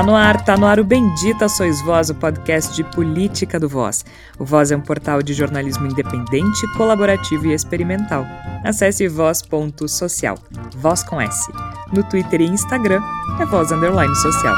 Tá no ar, tá no ar o Bendita Sois Voz, o podcast de política do Voz. O Voz é um portal de jornalismo independente, colaborativo e experimental. Acesse voz.social, voz com S. No Twitter e Instagram é voz underline social.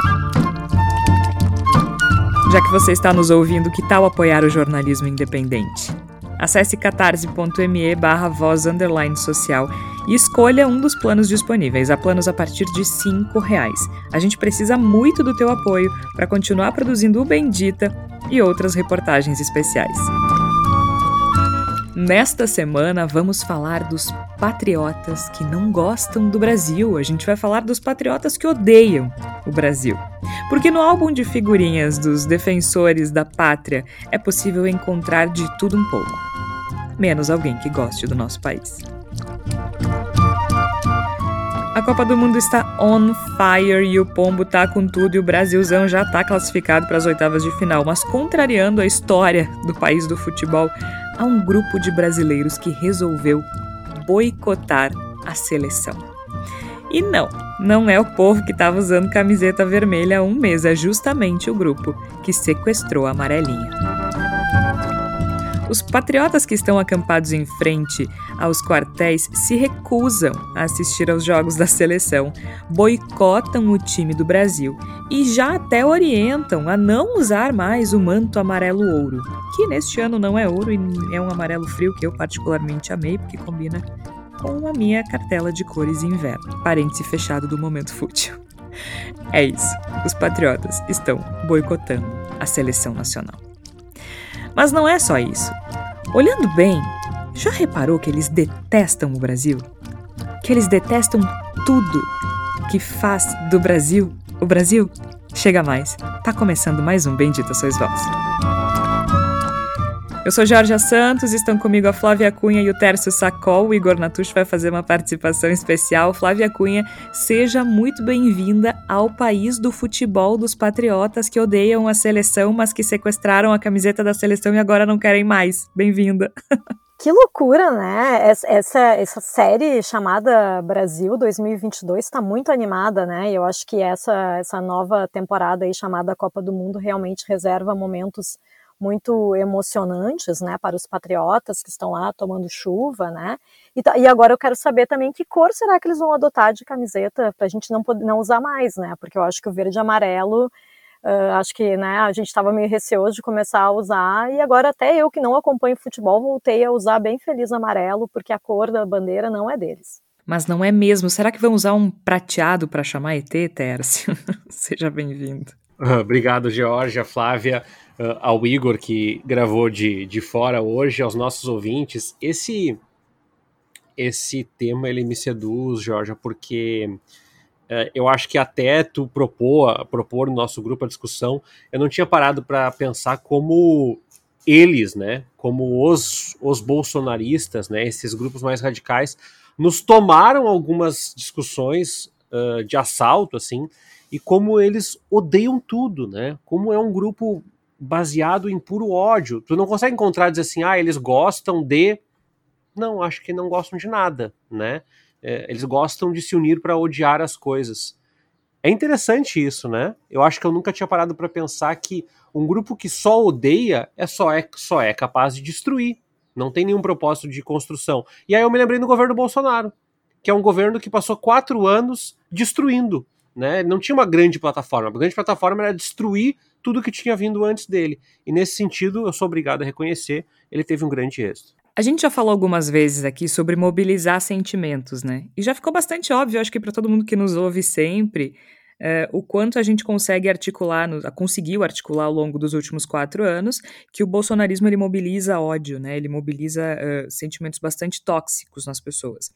Já que você está nos ouvindo, que tal apoiar o jornalismo independente? Acesse catarse.me barra voz underline social e escolha um dos planos disponíveis. Há planos a partir de R$ reais. A gente precisa muito do teu apoio para continuar produzindo o Bendita e outras reportagens especiais. Nesta semana vamos falar dos patriotas que não gostam do Brasil. A gente vai falar dos patriotas que odeiam o Brasil. Porque no álbum de figurinhas dos defensores da pátria é possível encontrar de tudo um pouco, menos alguém que goste do nosso país. A Copa do Mundo está on fire e o Pombo tá com tudo e o Brasilzão já tá classificado para as oitavas de final. Mas contrariando a história do país do futebol, há um grupo de brasileiros que resolveu boicotar a seleção. E não, não é o povo que estava usando camiseta vermelha há um mês, é justamente o grupo que sequestrou a amarelinha. Os patriotas que estão acampados em frente aos quartéis se recusam a assistir aos jogos da seleção, boicotam o time do Brasil e já até orientam a não usar mais o manto amarelo-ouro, que neste ano não é ouro e é um amarelo frio que eu particularmente amei, porque combina com a minha cartela de cores inverno. Parêntese fechado do momento fútil. É isso. Os patriotas estão boicotando a seleção nacional. Mas não é só isso. Olhando bem, já reparou que eles detestam o Brasil? Que eles detestam tudo que faz do Brasil o Brasil? Chega mais. Tá começando mais um Bendita Sois Vós. Eu sou Jorge Santos, estão comigo a Flávia Cunha e o Tércio Sacol. O Igor Natush vai fazer uma participação especial. Flávia Cunha, seja muito bem-vinda ao país do futebol dos patriotas que odeiam a seleção, mas que sequestraram a camiseta da seleção e agora não querem mais. Bem-vinda. Que loucura, né? Essa, essa série chamada Brasil 2022 está muito animada, né? Eu acho que essa, essa nova temporada aí chamada Copa do Mundo realmente reserva momentos muito emocionantes, né, para os patriotas que estão lá tomando chuva, né, e, e, agora eu quero saber também que cor será que eles vão adotar de camiseta para a gente não, poder, não usar mais, né, porque eu acho que o verde e amarelo, uh, acho que, né, a gente estava meio receoso de começar a usar, e agora até eu que não acompanho futebol voltei a usar bem feliz amarelo, porque a cor da bandeira não é deles. Mas não é mesmo. Será que vão usar um prateado para chamar ET, Tércio? Seja bem-vindo. Obrigado, Georgia, Flávia uh, ao Igor que gravou de, de fora hoje, aos nossos ouvintes. Esse esse tema ele me seduz, Jorge, porque uh, eu acho que até tu propor, propor no nosso grupo a discussão, eu não tinha parado para pensar como eles, né, como os, os bolsonaristas, né, esses grupos mais radicais, nos tomaram algumas discussões uh, de assalto, assim, e como eles odeiam tudo, né, como é um grupo baseado em puro ódio. Tu não consegue encontrar dizer assim, ah, eles gostam de. Não, acho que não gostam de nada, né? É, eles gostam de se unir para odiar as coisas. É interessante isso, né? Eu acho que eu nunca tinha parado para pensar que um grupo que só odeia é só, é só é capaz de destruir. Não tem nenhum propósito de construção. E aí eu me lembrei do governo Bolsonaro, que é um governo que passou quatro anos destruindo. Né? Não tinha uma grande plataforma. A grande plataforma era destruir tudo que tinha vindo antes dele. E nesse sentido, eu sou obrigado a reconhecer, ele teve um grande êxito. A gente já falou algumas vezes aqui sobre mobilizar sentimentos, né? E já ficou bastante óbvio, acho que para todo mundo que nos ouve sempre, é, o quanto a gente consegue articular, no, conseguiu articular ao longo dos últimos quatro anos, que o bolsonarismo ele mobiliza ódio, né? Ele mobiliza uh, sentimentos bastante tóxicos nas pessoas.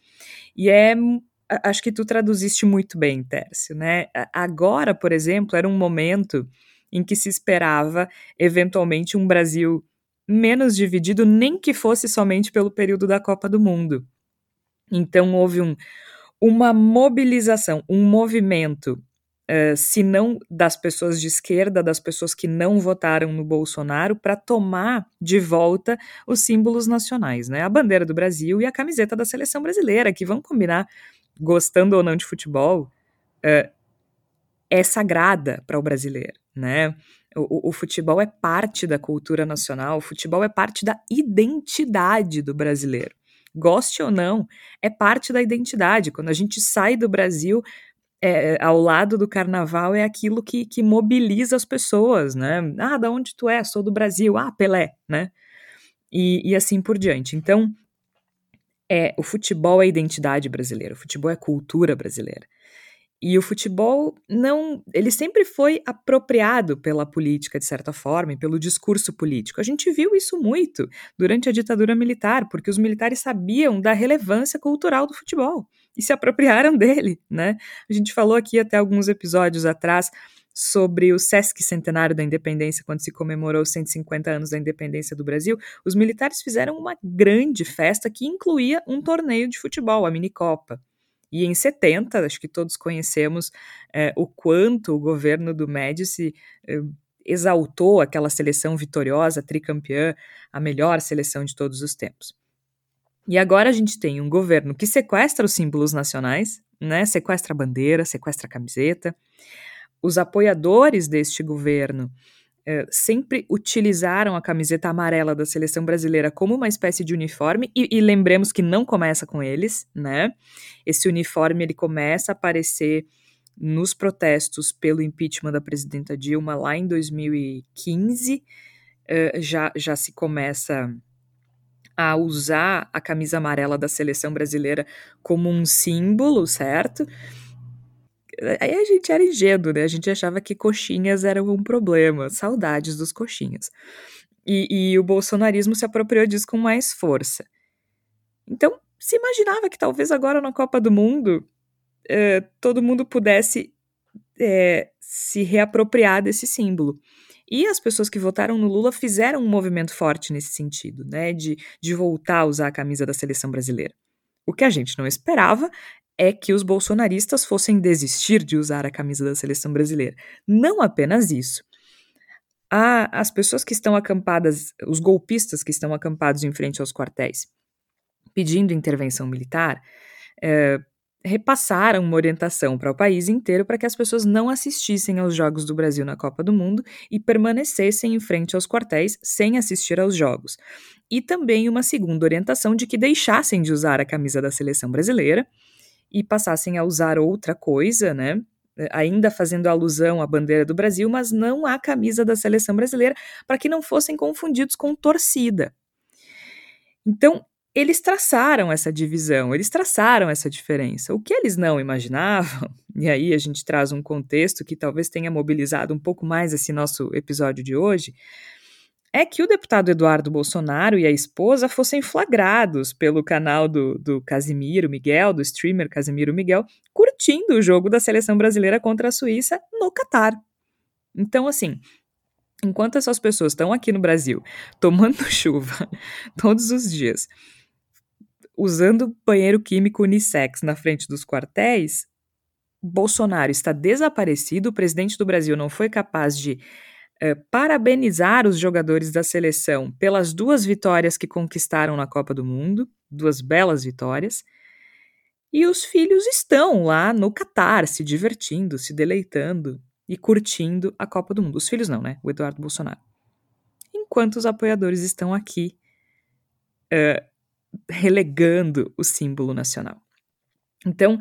E é acho que tu traduziste muito bem, Tércio, né? Agora, por exemplo, era um momento em que se esperava eventualmente um Brasil menos dividido, nem que fosse somente pelo período da Copa do Mundo. Então houve um, uma mobilização, um movimento, uh, se não das pessoas de esquerda, das pessoas que não votaram no Bolsonaro, para tomar de volta os símbolos nacionais, né? A bandeira do Brasil e a camiseta da seleção brasileira, que vão combinar, gostando ou não de futebol, uh, é sagrada para o brasileiro, né? O, o, futebol é parte da cultura nacional, o futebol é parte da identidade do brasileiro. Goste ou não, é parte da identidade. Quando a gente sai do Brasil, é, ao lado do carnaval, é aquilo que, que mobiliza as pessoas, né? Ah, da onde tu é? Sou do Brasil. Ah, Pelé, né? E, e assim por diante. Então, é o futebol é identidade brasileira, o futebol é cultura brasileira. E o futebol não, ele sempre foi apropriado pela política de certa forma e pelo discurso político. A gente viu isso muito durante a ditadura militar, porque os militares sabiam da relevância cultural do futebol e se apropriaram dele, né? A gente falou aqui até alguns episódios atrás sobre o Sesc Centenário da Independência, quando se comemorou os 150 anos da independência do Brasil, os militares fizeram uma grande festa que incluía um torneio de futebol, a Minicopa. E em 70, acho que todos conhecemos é, o quanto o governo do Médici é, exaltou aquela seleção vitoriosa, tricampeã, a melhor seleção de todos os tempos. E agora a gente tem um governo que sequestra os símbolos nacionais, né? Sequestra a bandeira, sequestra a camiseta. Os apoiadores deste governo é, sempre utilizaram a camiseta amarela da seleção brasileira como uma espécie de uniforme, e, e, lembremos que não começa com eles, né? Esse uniforme ele começa a aparecer nos protestos pelo impeachment da presidenta Dilma lá em 2015, uh, já, já se começa a usar a camisa amarela da seleção brasileira como um símbolo, certo? Aí a gente era ingênuo, né? A gente achava que coxinhas eram um problema. Saudades dos coxinhas. E, e o bolsonarismo se apropriou disso com mais força. Então, se imaginava que talvez agora na Copa do Mundo eh, todo mundo pudesse eh, se reapropriar desse símbolo. E as pessoas que votaram no Lula fizeram um movimento forte nesse sentido, né? De, de voltar a usar a camisa da seleção brasileira. O que a gente não esperava é que os bolsonaristas fossem desistir de usar a camisa da seleção brasileira. Não apenas isso. As pessoas que estão acampadas, os golpistas que estão acampados em frente aos quartéis, pedindo intervenção militar, é, repassaram uma orientação para o país inteiro para que as pessoas não assistissem aos Jogos do Brasil na Copa do Mundo e permanecessem em frente aos quartéis sem assistir aos Jogos. E também uma segunda orientação de que deixassem de usar a camisa da seleção brasileira e passassem a usar outra coisa, né? Ainda fazendo alusão à bandeira do Brasil, mas não à camisa da seleção brasileira, para que não fossem confundidos com torcida. Então, eles traçaram essa divisão, eles traçaram essa diferença. O que eles não imaginavam, e aí a gente traz um contexto que talvez tenha mobilizado um pouco mais esse nosso episódio de hoje, é que o deputado Eduardo Bolsonaro e a esposa fossem flagrados pelo canal do, do Casimiro Miguel, do streamer Casimiro Miguel, curtindo o jogo da seleção brasileira contra a Suíça no Catar. Então, assim, enquanto essas pessoas estão aqui no Brasil tomando chuva todos os dias, usando banheiro químico unissex na frente dos quartéis, Bolsonaro está desaparecido, o presidente do Brasil não foi capaz de é, parabenizar os jogadores da seleção pelas duas vitórias que conquistaram na Copa do Mundo, duas belas vitórias. E os filhos estão lá no Catar, se divertindo, se deleitando e curtindo a Copa do Mundo. Os filhos não, né? O Eduardo Bolsonaro. Enquanto os apoiadores estão aqui uh, relegando o símbolo nacional. Então,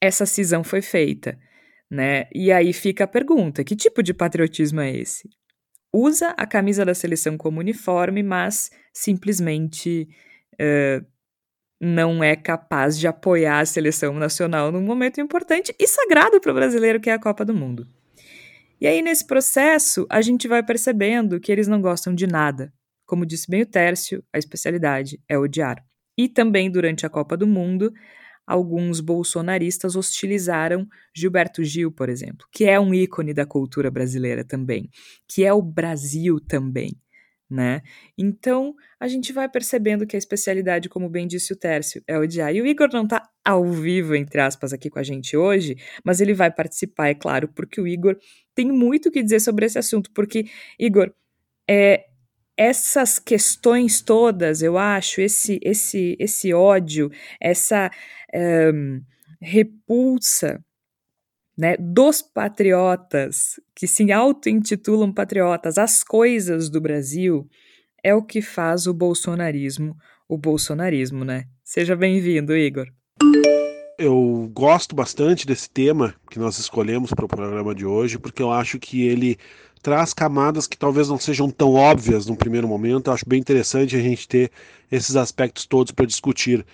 essa cisão foi feita né? E aí fica a pergunta: que tipo de patriotismo é esse? Usa a camisa da seleção como uniforme, mas simplesmente uh, não é capaz de apoiar a seleção nacional num momento importante e sagrado para o brasileiro, que é a Copa do Mundo. E aí, nesse processo, a gente vai percebendo que eles não gostam de nada. Como disse bem o Tércio, a especialidade é odiar. E também durante a Copa do Mundo, alguns bolsonaristas hostilizaram Gilberto Gil, por exemplo, que é um ícone da cultura brasileira também, que é o Brasil também. Né? Então, a gente vai percebendo que a especialidade, como bem disse o Tércio, é odiar. E o Igor não está ao vivo, entre aspas, aqui com a gente hoje, mas ele vai participar, é claro, porque o Igor tem muito o que dizer sobre esse assunto. Porque, Igor, é, essas questões todas, eu acho, esse, esse, esse ódio, essa um, repulsa né, dos patriotas que se auto-intitulam patriotas, as coisas do Brasil, é o que faz o bolsonarismo o bolsonarismo, né? Seja bem-vindo, Igor. Eu gosto bastante desse tema que nós escolhemos para o programa de hoje, porque eu acho que ele traz camadas que talvez não sejam tão óbvias num primeiro momento. Eu acho bem interessante a gente ter esses aspectos todos para discutir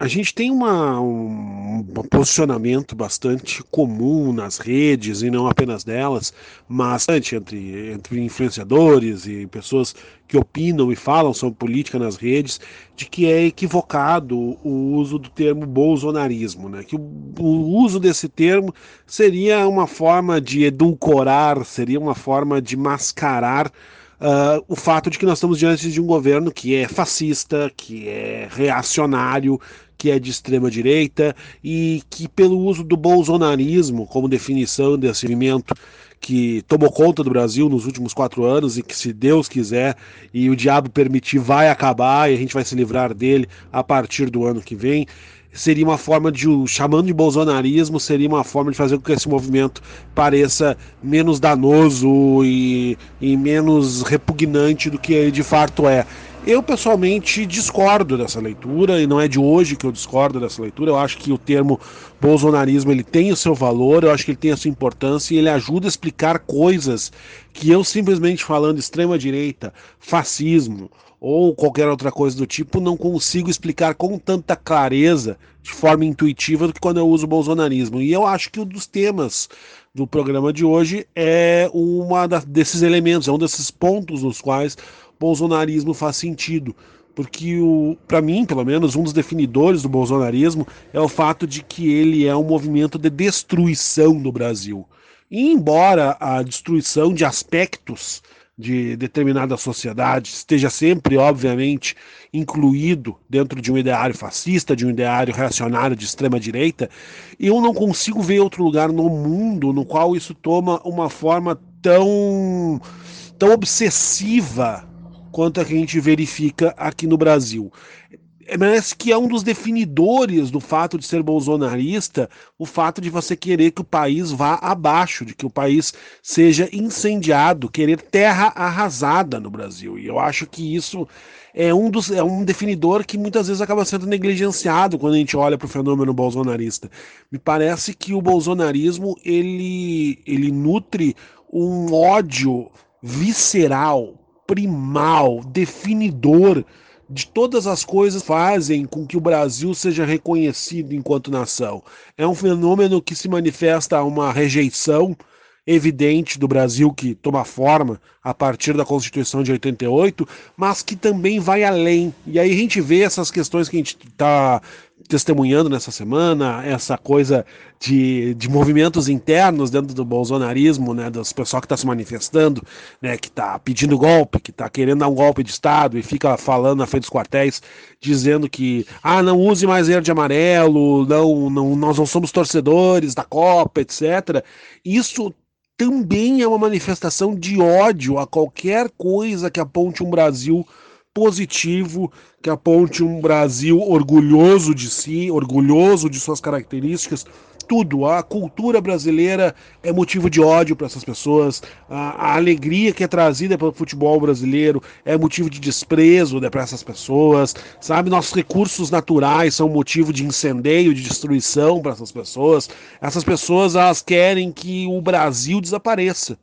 a gente tem uma, um, um, posicionamento bastante comum nas redes, e não apenas delas, mas entre, entre influenciadores e pessoas que opinam e falam sobre política nas redes, de que é equivocado o uso do termo bolsonarismo, né? que o, o uso desse termo seria uma forma de edulcorar, seria uma forma de mascarar Uh, o fato de que nós estamos diante de um governo que é fascista, que é reacionário, que é de extrema direita e que pelo uso do bolsonarismo como definição desse movimento que tomou conta do Brasil nos últimos quatro anos e que, se Deus quiser e o diabo permitir, vai acabar e a gente vai se livrar dele a partir do ano que vem. Seria uma forma de, chamando de bolsonarismo, seria uma forma de fazer com que esse movimento pareça menos danoso e, e menos repugnante do que de fato é. Eu pessoalmente discordo dessa leitura e não é de hoje que eu discordo dessa leitura. Eu acho que o termo bolsonarismo ele tem o seu valor, eu acho que ele tem a sua importância e ele ajuda a explicar coisas que eu simplesmente falando extrema direita, fascismo ou qualquer outra coisa do tipo não consigo explicar com tanta clareza, de forma intuitiva do que quando eu uso bolsonarismo. E eu acho que um dos temas do programa de hoje é uma desses elementos, é um desses pontos nos quais bolsonarismo faz sentido. Porque, para mim, pelo menos, um dos definidores do bolsonarismo é o fato de que ele é um movimento de destruição do Brasil. E embora a destruição de aspectos de determinada sociedade esteja sempre, obviamente, incluído dentro de um ideário fascista, de um ideário reacionário de extrema direita, eu não consigo ver outro lugar no mundo no qual isso toma uma forma tão tão obsessiva quanto a que a gente verifica aqui no Brasil. Parece que é um dos definidores do fato de ser bolsonarista o fato de você querer que o país vá abaixo, de que o país seja incendiado, querer terra arrasada no Brasil. E eu acho que isso é um, dos, é um definidor que muitas vezes acaba sendo negligenciado quando a gente olha para o fenômeno bolsonarista. Me parece que o bolsonarismo ele, ele nutre um ódio visceral primal, definidor de todas as coisas fazem com que o Brasil seja reconhecido enquanto nação. É um fenômeno que se manifesta uma rejeição evidente do Brasil que toma forma a partir da Constituição de 88, mas que também vai além. E aí a gente vê essas questões que a gente está testemunhando nessa semana, essa coisa de, de movimentos internos dentro do bolsonarismo, né, das pessoal que está se manifestando, né, que está pedindo golpe, que está querendo dar um golpe de Estado e fica falando na frente dos quartéis, dizendo que, ah, não use mais verde e amarelo, não, não, nós não somos torcedores da Copa, etc. Isso também é uma manifestação de ódio a qualquer coisa que aponte um Brasil positivo, que aponte um Brasil orgulhoso de si, orgulhoso de suas características. Tudo, a cultura brasileira é motivo de ódio para essas pessoas, a, a, alegria que é trazida pelo futebol brasileiro é motivo de desprezo né, para essas pessoas, sabe? Nossos recursos naturais são motivo de incendeio, de destruição para essas pessoas. Essas pessoas elas querem que o Brasil desapareça.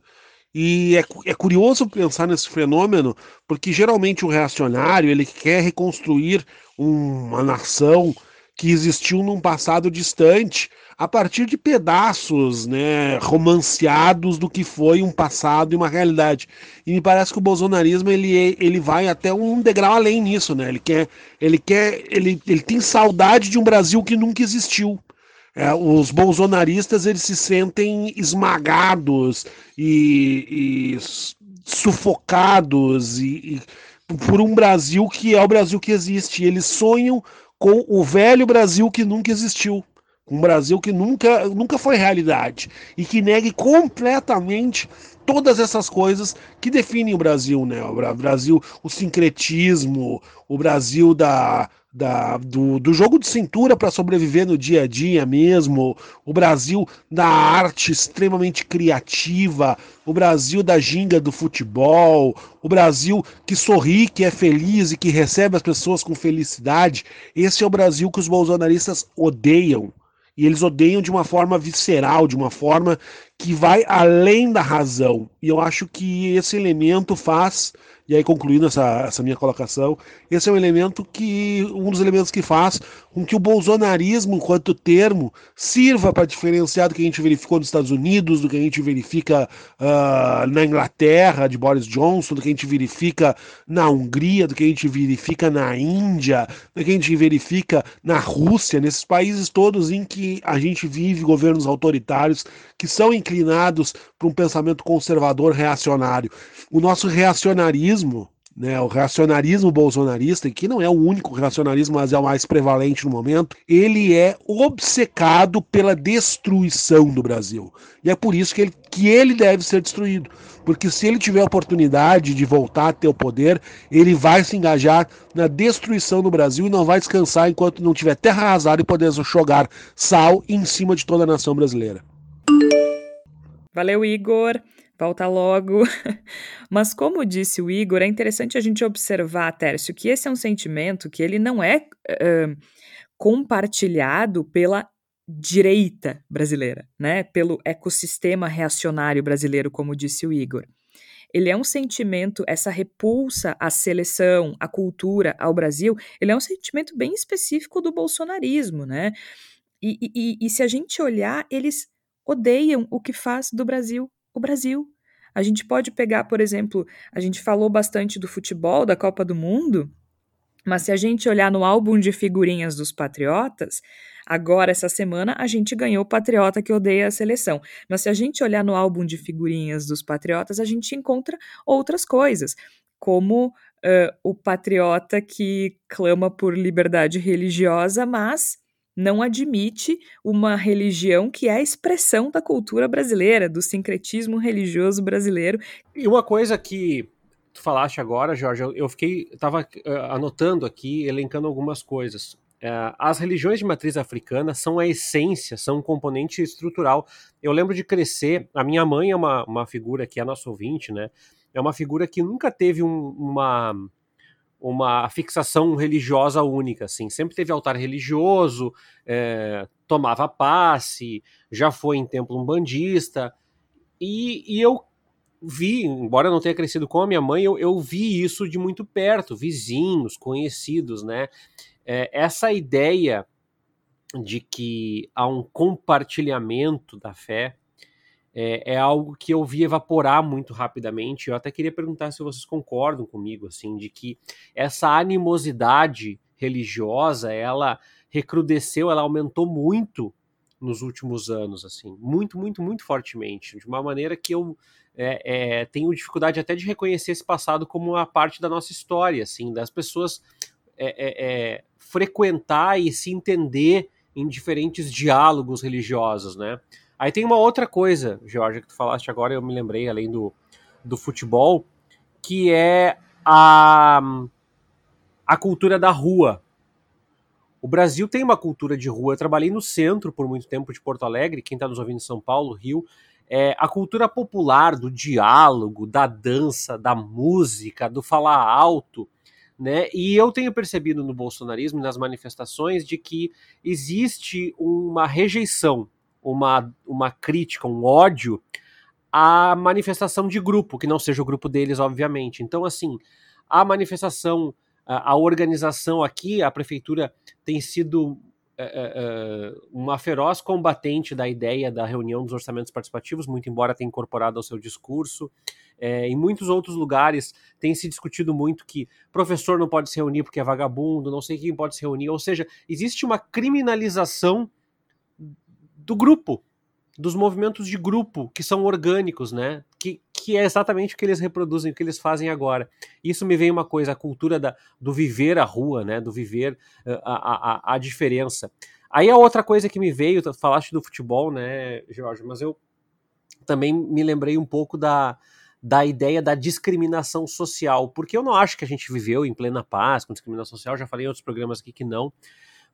E é, é, curioso pensar nesse fenômeno, porque geralmente o reacionário ele quer reconstruir uma nação que existiu num passado distante a partir de pedaços né, romanceados do que foi um passado e uma realidade. E me parece que o bolsonarismo ele, ele vai até um degrau além nisso, né? Ele quer, ele quer, ele, ele tem saudade de um Brasil que nunca existiu. É, os bolsonaristas eles se sentem esmagados e, e sufocados e, e, por um Brasil que é o Brasil que existe. Eles sonham com o velho Brasil que nunca existiu. Um Brasil que nunca, nunca foi realidade e que negue completamente todas essas coisas que definem o Brasil, né? O Brasil, o sincretismo, o Brasil da, da, do, do jogo de cintura para sobreviver no dia a dia mesmo, o Brasil da arte extremamente criativa, o Brasil da ginga do futebol, o Brasil que sorri, que é feliz e que recebe as pessoas com felicidade. Esse é o Brasil que os bolsonaristas odeiam. E eles odeiam de uma forma visceral, de uma forma que vai além da razão. E eu acho que esse elemento faz e aí, concluindo essa, essa minha colocação, esse é um elemento que, um dos elementos que faz com que o bolsonarismo, enquanto termo, sirva para diferenciar do que a gente verificou nos Estados Unidos, do que a gente verifica uh, na Inglaterra, de Boris Johnson, do que a gente verifica na Hungria, do que a gente verifica na Índia, do que a gente verifica na Rússia, nesses países todos em que a gente vive governos autoritários que são inclinados para um pensamento conservador reacionário. O nosso reacionarismo, né, o reacionarismo bolsonarista, que não é o único reacionarismo, mas é o mais prevalente no momento, ele é obcecado pela destruição do Brasil. E é por isso que ele, que ele deve ser destruído. Porque se ele tiver a oportunidade de voltar a ter o poder, ele vai se engajar na destruição do Brasil e não vai descansar enquanto não tiver terra arrasada e poder jogar sal em cima de toda a nação brasileira. Valeu, Igor. Volta logo. Mas como disse o Igor, é interessante a gente observar, Tércio, que esse é um sentimento que ele não é uh, compartilhado pela direita brasileira, né? Pelo ecossistema reacionário brasileiro, como disse o Igor. Ele é um sentimento, essa repulsa à seleção, à cultura, ao Brasil, ele é um sentimento bem específico do bolsonarismo, né? E, e, e se a gente olhar, eles odeiam o que faz do Brasil o Brasil. A gente pode pegar, por exemplo, a gente falou bastante do futebol, da Copa do Mundo, mas se a gente olhar no álbum de figurinhas dos patriotas, agora essa semana a gente ganhou o patriota que odeia a seleção. Mas se a gente olhar no álbum de figurinhas dos patriotas, a gente encontra outras coisas, como uh, o patriota que clama por liberdade religiosa, mas não admite uma religião que é a expressão da cultura brasileira, do sincretismo religioso brasileiro. E uma coisa que tu falaste agora, Jorge, eu fiquei, estava uh, anotando aqui, elencando algumas coisas. Uh, as religiões de matriz africana são a essência, são um componente estrutural. Eu lembro de crescer, a minha mãe é uma, uma figura que é nosso ouvinte, né? É uma figura que nunca teve um, uma uma fixação religiosa única, assim. Sempre teve altar religioso, é, tomava passe, já foi em templo umbandista, e, e eu vi, embora não tenha crescido com a minha mãe, eu, eu vi isso de muito perto, vizinhos, conhecidos, né? É, essa ideia de que há um compartilhamento da fé, é, é, algo que eu vi evaporar muito rapidamente. Eu até queria perguntar se vocês concordam comigo, assim, de que essa animosidade religiosa, ela recrudesceu, ela aumentou muito nos últimos anos, assim, muito, muito, muito fortemente, de uma maneira que eu é, é, tenho dificuldade até de reconhecer esse passado como uma parte da nossa história, assim, das pessoas é, é, é, frequentar e se entender em diferentes diálogos religiosos, né? Aí tem uma outra coisa, Georgia, que tu falaste agora, eu me lembrei, além do, do futebol, que é a, a cultura da rua. O Brasil tem uma cultura de rua. Eu trabalhei no centro por muito tempo de Porto Alegre, quem está nos ouvindo em São Paulo, Rio. É, a cultura popular do diálogo, da dança, da música, do falar alto, né? E eu tenho percebido no bolsonarismo, nas manifestações, de que existe uma rejeição uma, uma crítica, um ódio à manifestação de grupo, que não seja o grupo deles, obviamente. Então, assim, a manifestação, a, a organização aqui, a prefeitura tem sido é, é, é, uma feroz combatente da ideia da reunião dos orçamentos participativos, muito embora tenha incorporado ao seu discurso. É, em muitos outros lugares tem se discutido muito que professor não pode se reunir porque é vagabundo, não sei quem pode se reunir, ou seja, existe uma criminalização do grupo, dos movimentos de grupo que são orgânicos, né? Que, que é exatamente o que eles reproduzem, o que eles fazem agora. Isso me vem uma coisa, a cultura da, do viver a rua, né? Do viver uh, a, a, a diferença. Aí a outra coisa que me veio, falaste do futebol, né, Jorge, mas eu também me lembrei um pouco da, da ideia da discriminação social, porque eu não acho que a gente viveu em plena paz com discriminação social, já falei em outros programas aqui que não,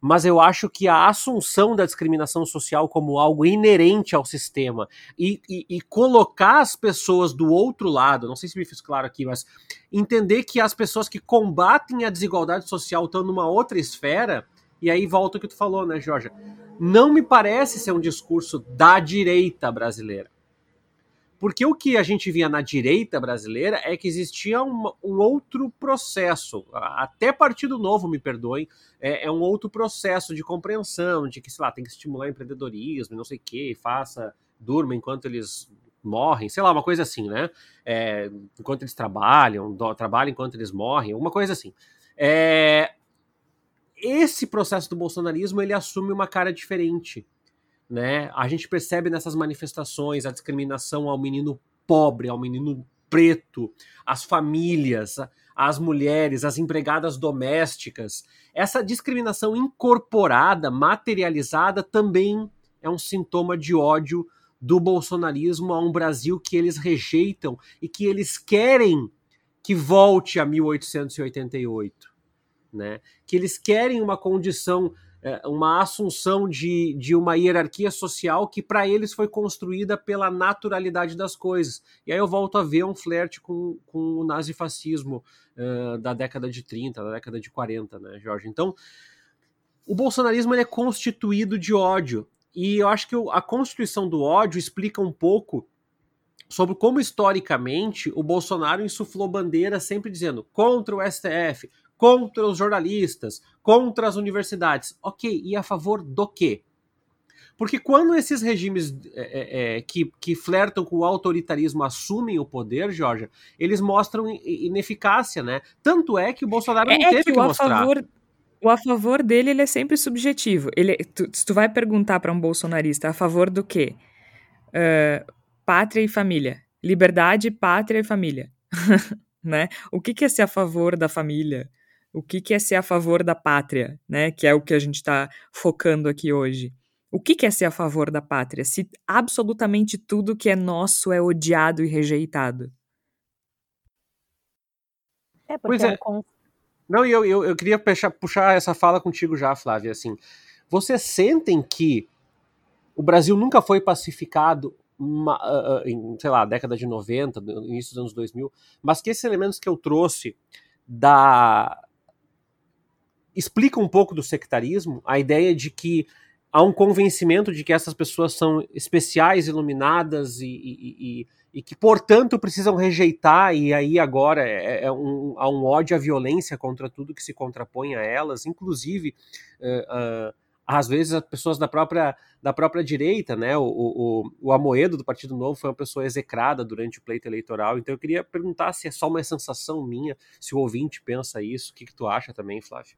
mas eu acho que a assunção da discriminação social como algo inerente ao sistema e, e, e, colocar as pessoas do outro lado, não sei se me fiz claro aqui, mas entender que as pessoas que combatem a desigualdade social estão numa outra esfera, e aí volta o que tu falou, né, Jorge? Não me parece ser um discurso da direita brasileira. Porque o que a gente via na direita brasileira é que existia um, um outro processo, até Partido Novo, me perdoem, é, é, um outro processo de compreensão, de que, sei lá, tem que estimular empreendedorismo, não sei o que, faça, durma enquanto eles morrem, sei lá, uma coisa assim, né? É, enquanto eles trabalham, do, trabalham enquanto eles morrem, uma coisa assim. É, esse processo do bolsonarismo, ele assume uma cara diferente né? A gente percebe nessas manifestações a discriminação ao menino pobre, ao menino preto, às famílias, às mulheres, às empregadas domésticas. Essa discriminação incorporada, materializada, também é um sintoma de ódio do bolsonarismo a um Brasil que eles rejeitam e que eles querem que volte a 1888, né? Que eles querem uma condição uma assunção de, de uma hierarquia social que para eles foi construída pela naturalidade das coisas. E aí eu volto a ver um flerte com, com o nazifascismo uh, da década de 30, da década de 40, né, Jorge? Então, o bolsonarismo é constituído de ódio. E eu acho que a constituição do ódio explica um pouco sobre como historicamente o Bolsonaro insuflou bandeira sempre dizendo contra o STF, contra os jornalistas, contra as universidades. Ok, e a favor do quê? Porque quando esses regimes é, é, é, que, que flertam com o autoritarismo assumem o poder, Georgia, eles mostram ineficácia, né? Tanto é que o Bolsonaro não é teve que, que mostrar. Favor, o a favor dele ele é sempre subjetivo. Ele, tu, se tu vai perguntar para um bolsonarista a favor do quê? Uh, pátria e família. Liberdade, pátria e família. né? O que, que é ser a favor da família? O que, que é ser a favor da pátria, né? Que é o que a gente está focando aqui hoje. O que, que é ser a favor da pátria? Se absolutamente tudo que é nosso é odiado e rejeitado. É, porque pois é. é Não, eu, eu, eu queria puxar, puxar essa fala contigo já, Flávia. Assim, vocês sentem que o Brasil nunca foi pacificado uma, uh, em, sei lá, década de 90, início dos anos 2000, mas que esses elementos que eu trouxe da explica um pouco do sectarismo, a ideia de que há um convencimento de que essas pessoas são especiais, iluminadas e, e, e, e que, portanto, precisam rejeitar, e aí agora é, é um, há um ódio à violência contra tudo que se contrapõe a elas, inclusive. Uh, uh, às vezes as pessoas da própria, da própria direita, né? O, o, o Amoedo do Partido Novo foi uma pessoa execrada durante o pleito eleitoral. Então eu queria perguntar se é só uma sensação minha, se o ouvinte pensa isso. O que, que tu acha também, Flávio?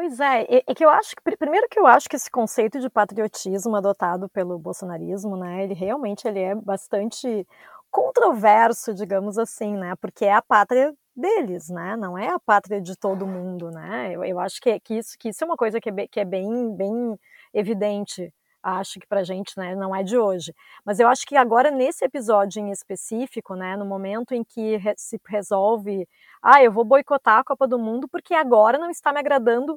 Pois é, é que eu acho que primeiro que eu acho que esse conceito de patriotismo adotado pelo bolsonarismo, né, ele realmente ele é bastante controverso, digamos assim, né, porque é a pátria deles, né, não é a pátria de todo mundo, né, eu, eu acho que, que, isso, que isso é uma coisa que é, que é bem, bem evidente, acho que pra gente, né, não é de hoje, mas eu acho que agora nesse episódio em específico, né, no momento em que se resolve, ah, eu vou boicotar a Copa do Mundo porque agora não está me agradando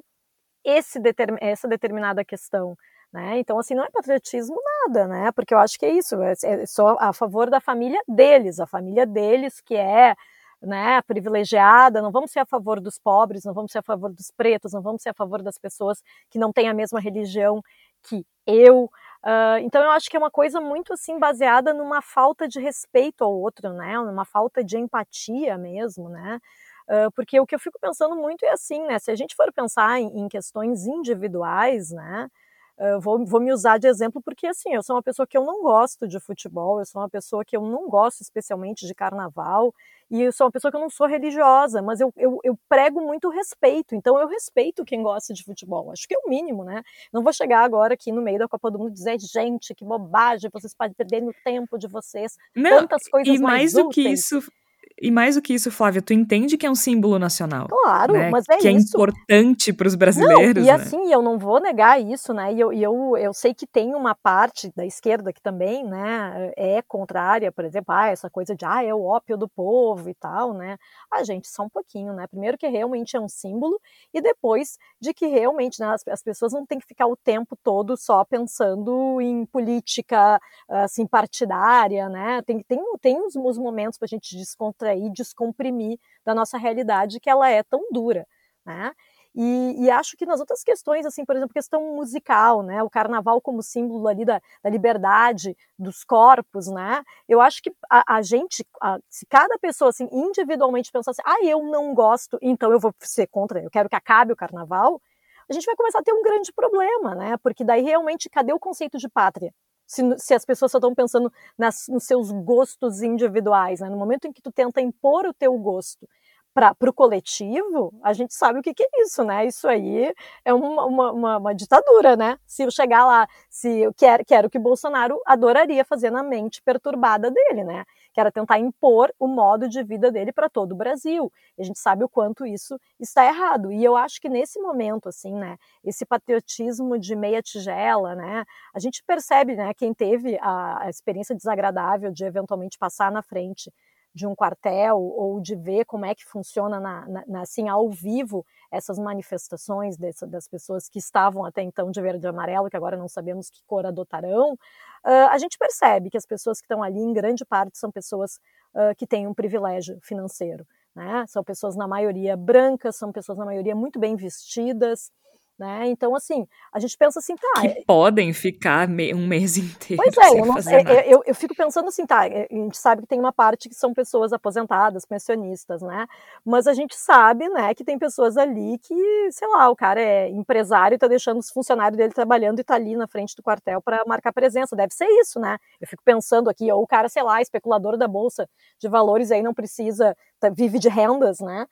esse essa determinada questão. Né? Então, assim, não é patriotismo nada, né? Porque eu acho que é isso, é, é só a favor da família deles, a família deles que é né, privilegiada, não vamos ser a favor dos pobres, não vamos ser a favor dos pretos, não vamos ser a favor das pessoas que não têm a mesma religião que eu. Uh, então eu acho que é uma coisa muito assim baseada numa falta de respeito ao outro, né, numa falta de empatia mesmo, né porque o que eu fico pensando muito é assim, né? Se a gente for pensar em, questões individuais, né? Vou, vou, me usar de exemplo porque assim, eu sou uma pessoa que eu não gosto de futebol, eu sou uma pessoa que eu não gosto especialmente de carnaval, e eu sou uma pessoa que eu não sou religiosa, mas eu, eu, eu prego muito respeito, então eu respeito quem gosta de futebol, acho que é o mínimo, né? Não vou chegar agora aqui no meio da Copa do Mundo e dizer, gente, que bobagem, vocês podem perder no tempo de vocês, não, tantas coisas e mais, mais do que isso e mais do que isso, Flávia, tu entende que é um símbolo nacional. Claro, né? mas é que isso. é importante para os brasileiros. Não, e né? assim, eu não vou negar isso, né? E eu, eu, eu sei que tem uma parte da esquerda que também, né, é contrária, por exemplo, ah, essa coisa de ah, é o ópio do povo e tal, né? Ah, gente, só um pouquinho, né? Primeiro que realmente é um símbolo, e depois de que realmente né, as, as pessoas não têm que ficar o tempo todo só pensando em política assim partidária, né? Tem, tem, tem os, os momentos para a gente descontrair, descomprimir da nossa realidade que ela é tão dura, né? E, e, acho que nas outras questões, assim, por exemplo, questão musical, né, o carnaval como símbolo ali da, da liberdade dos corpos, né, eu acho que a, a gente, a, se cada pessoa, assim, individualmente pensasse, ah, eu não gosto, então eu vou ser contra, eu quero que acabe o carnaval, a gente vai começar a ter um grande problema, né, porque daí realmente, cadê o conceito de pátria? Se, se as pessoas só estão pensando nas, nos seus gostos individuais, né, no momento em que tu tenta impor o teu gosto para o coletivo, a gente sabe o que, que, é isso, né? Isso aí é uma, uma, uma, ditadura, né? Se eu chegar lá, se eu quero, quero que Bolsonaro adoraria fazer na mente perturbada dele, né? Que era tentar impor o modo de vida dele para todo o Brasil. E a gente sabe o quanto isso está errado. E eu acho que nesse momento, assim, né? Esse patriotismo de meia tigela, né? A gente percebe, né? Quem teve a, a experiência desagradável de eventualmente passar na frente de um quartel ou de ver como é que funciona na, na, assim ao vivo essas manifestações dessa, das pessoas que estavam até então de verde e amarelo, que agora não sabemos que cor adotarão, uh, a gente percebe que as pessoas que estão ali, em grande parte, são pessoas uh, que têm um privilégio financeiro. Né? São pessoas, na maioria, brancas, são pessoas, na maioria, muito bem vestidas, né? Então, assim, a gente pensa assim, tá. Que é podem ficar um mês inteiro. Pois é, eu, não, é, eu, eu, fico pensando assim, tá. É, a gente sabe que tem uma parte que são pessoas aposentadas, pensionistas, né? Mas a gente sabe, né, que tem pessoas ali que, sei lá, o cara é empresário e tá deixando os funcionários dele trabalhando e tá ali na frente do quartel para marcar presença. Deve ser isso, né? Eu fico pensando aqui, ou o cara, sei lá, especulador da bolsa de valores aí não precisa, tá, vive de rendas, né?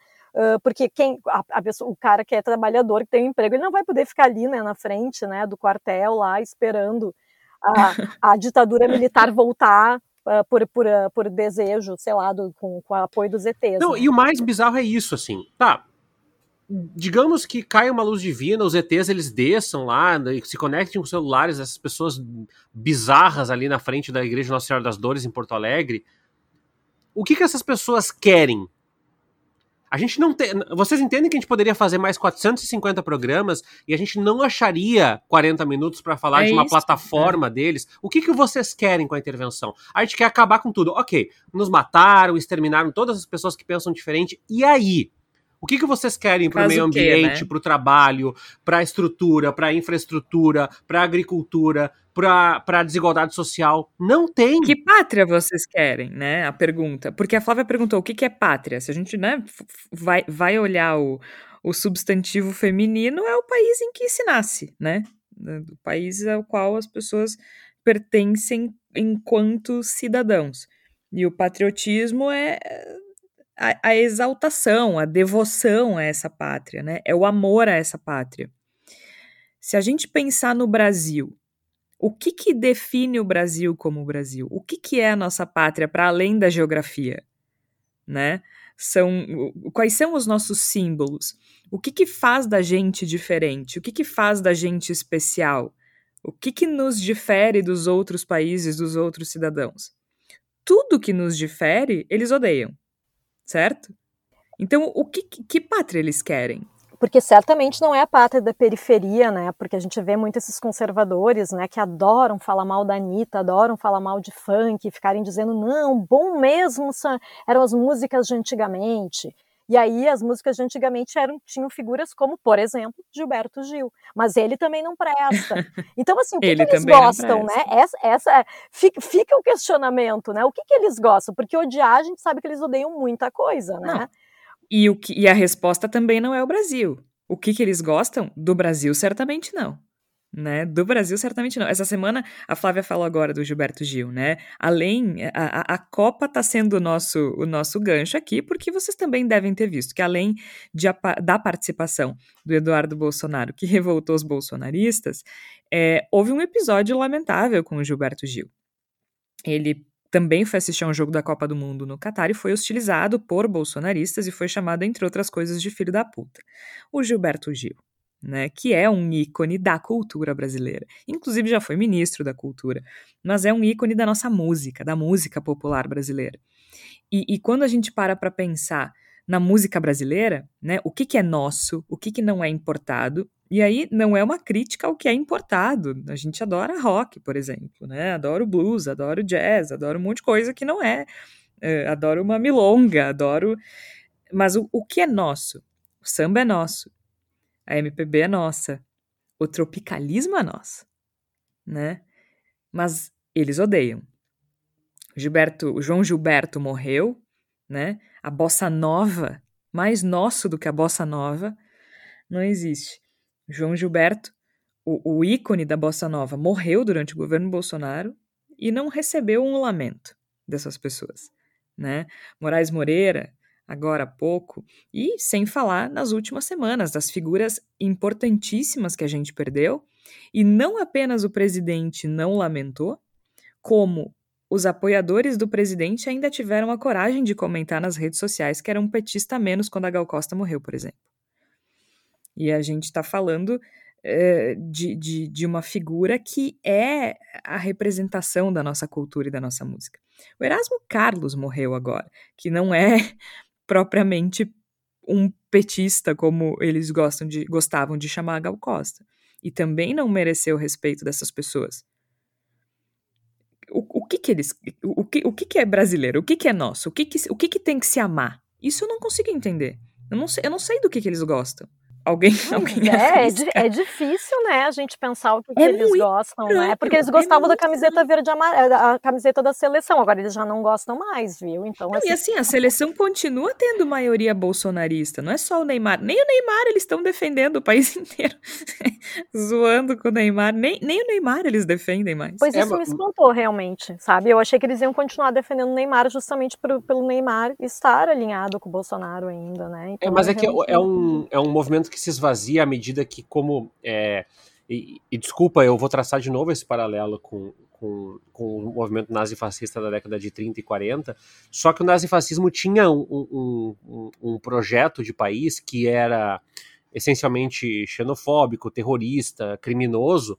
Porque quem a, a pessoa, o cara que é trabalhador, que tem um emprego, ele não vai poder ficar ali né, na frente né, do quartel lá esperando a, a ditadura militar voltar uh, por, por, uh, por desejo, sei lá, do, com, com o apoio dos ETs. Não, né? e o mais bizarro é isso, assim, tá, digamos que caia uma luz divina, os ETs eles desçam lá, né, se conectem com celulares, essas pessoas bizarras ali na frente da Igreja Nossa Senhora das Dores em Porto Alegre, o que que essas pessoas querem? A gente não tem. Vocês entendem que a gente poderia fazer mais 450 programas e a gente não acharia 40 minutos para falar é de uma isso, plataforma é. deles? O que, que vocês querem com a intervenção? A gente quer acabar com tudo. Ok, nos mataram, exterminaram todas as pessoas que pensam diferente. E aí? O que, que vocês querem para o meio ambiente, né? para o trabalho, para a estrutura, para a infraestrutura, para a agricultura, para a desigualdade social? Não tem. Que pátria vocês querem, né? A pergunta. Porque a Flávia perguntou o que, que é pátria. Se a gente né, vai, vai olhar o, o substantivo feminino, é o país em que se nasce, né? O país ao qual as pessoas pertencem enquanto cidadãos. E o patriotismo é a, a exaltação, a devoção a essa pátria, né? É o amor a essa pátria. Se a gente pensar no Brasil, o que, que define o Brasil como Brasil? O que, que é a nossa pátria para além da geografia? Né? São, quais são os nossos símbolos? O que, que faz da gente diferente? O que, que faz da gente especial? O que, que nos difere dos outros países, dos outros cidadãos? Tudo que nos difere, eles odeiam certo? Então, o que, que pátria eles querem? Porque certamente não é a pátria da periferia, né? Porque a gente vê muito esses conservadores, né? Que adoram falar mal da Anitta, adoram falar mal de funk, ficarem dizendo, não, bom mesmo eram as músicas de antigamente. E aí as músicas de antigamente eram, tinham figuras como, por exemplo, Gilberto Gil. Mas ele também não presta. Então, assim, o que, que eles gostam, né? Essa, essa fica, fica, o questionamento, né? O que, que eles gostam? Porque odiar, a gente sabe que eles odeiam muita coisa, né? Não. E, o que, e a resposta também não é o Brasil. O que, que eles gostam? Do Brasil, certamente não né? Do Brasil, certamente não. Essa semana, a Flávia falou agora do Gilberto Gil, né? Além, a, a Copa está sendo o nosso, o nosso gancho aqui, porque vocês também devem ter visto que, além de, da participação do Eduardo Bolsonaro, que revoltou os bolsonaristas, é, houve um episódio lamentável com o Gilberto Gil. Ele também foi assistir a um jogo da Copa do Mundo no Catar e foi hostilizado por bolsonaristas e foi chamado, entre outras coisas, de filho da puta. O Gilberto Gil, né, que é um ícone da cultura brasileira. Inclusive já foi ministro da cultura, mas é um ícone da nossa música, da música popular brasileira. E, e quando a gente para para pensar na música brasileira, né, o que, que é nosso, o que, que não é importado, e aí não é uma crítica ao que é importado. A gente adora rock, por exemplo, né? Adoro blues, adoro jazz, adoro um monte de coisa que não é. Uh, adoro uma milonga, adoro. Mas o, o que é nosso? O samba é nosso. A MPB é nossa. O tropicalismo é nosso, né? Mas eles odeiam. Gilberto, o João Gilberto morreu, né? A bossa nova, mais nosso do que a bossa nova, não existe. João Gilberto, o, o ícone da bossa nova, morreu durante o governo Bolsonaro e não recebeu um lamento dessas pessoas, né? Moraes Moreira, agora há pouco, e sem falar nas últimas semanas das figuras importantíssimas que a gente perdeu, e não apenas o presidente não lamentou, como os apoiadores do presidente ainda tiveram a coragem de comentar nas redes sociais que era um petista menos quando a Gal Costa morreu, por exemplo. E a gente está falando é, de, de, de uma figura que é a representação da nossa cultura e da nossa música. O Erasmo Carlos morreu agora, que não é propriamente um petista como eles gostam de, gostavam de chamar a Gal Costa. E também não mereceu o respeito dessas pessoas. O, o que que eles... O que, o que que é brasileiro? O que que é nosso? O que que, o que que tem que se amar? Isso eu não consigo entender. Eu não sei, eu não sei do que, que eles gostam. Alguém, alguém é, é, é, difícil, né, a gente pensar o que, é que eles gostam, próprio, né? Porque eles é gostavam da camiseta verde amarela, a camiseta da seleção, agora eles já não gostam mais, viu? Então, assim... E assim, a seleção continua tendo maioria bolsonarista, não é só o Neymar. Nem o Neymar eles estão defendendo o país inteiro, zoando com o Neymar. Nem, nem o Neymar eles defendem mais. Pois é, isso me espantou, realmente, sabe? Eu achei que eles iam continuar defendendo o Neymar justamente por, pelo Neymar estar alinhado com o Bolsonaro ainda, né? Então, é, mas é que é um, é um movimento que se esvazia à medida que, como. É, e, e, desculpa, eu vou traçar de novo esse paralelo com, com, com o movimento nazifascista da década de 30 e 40, só que o nazifascismo tinha um, um, um, um projeto de país que era essencialmente xenofóbico, terrorista, criminoso,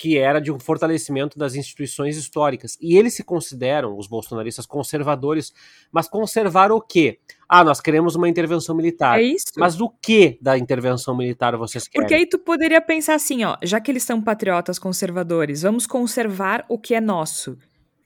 que era de um fortalecimento das instituições históricas. E eles se consideram, os bolsonaristas, conservadores, mas conservar o quê? Ah, nós queremos uma intervenção militar. É isso. Mas o que da intervenção militar vocês querem? Porque aí tu poderia pensar assim, ó, já que eles são patriotas conservadores, vamos conservar o que é nosso.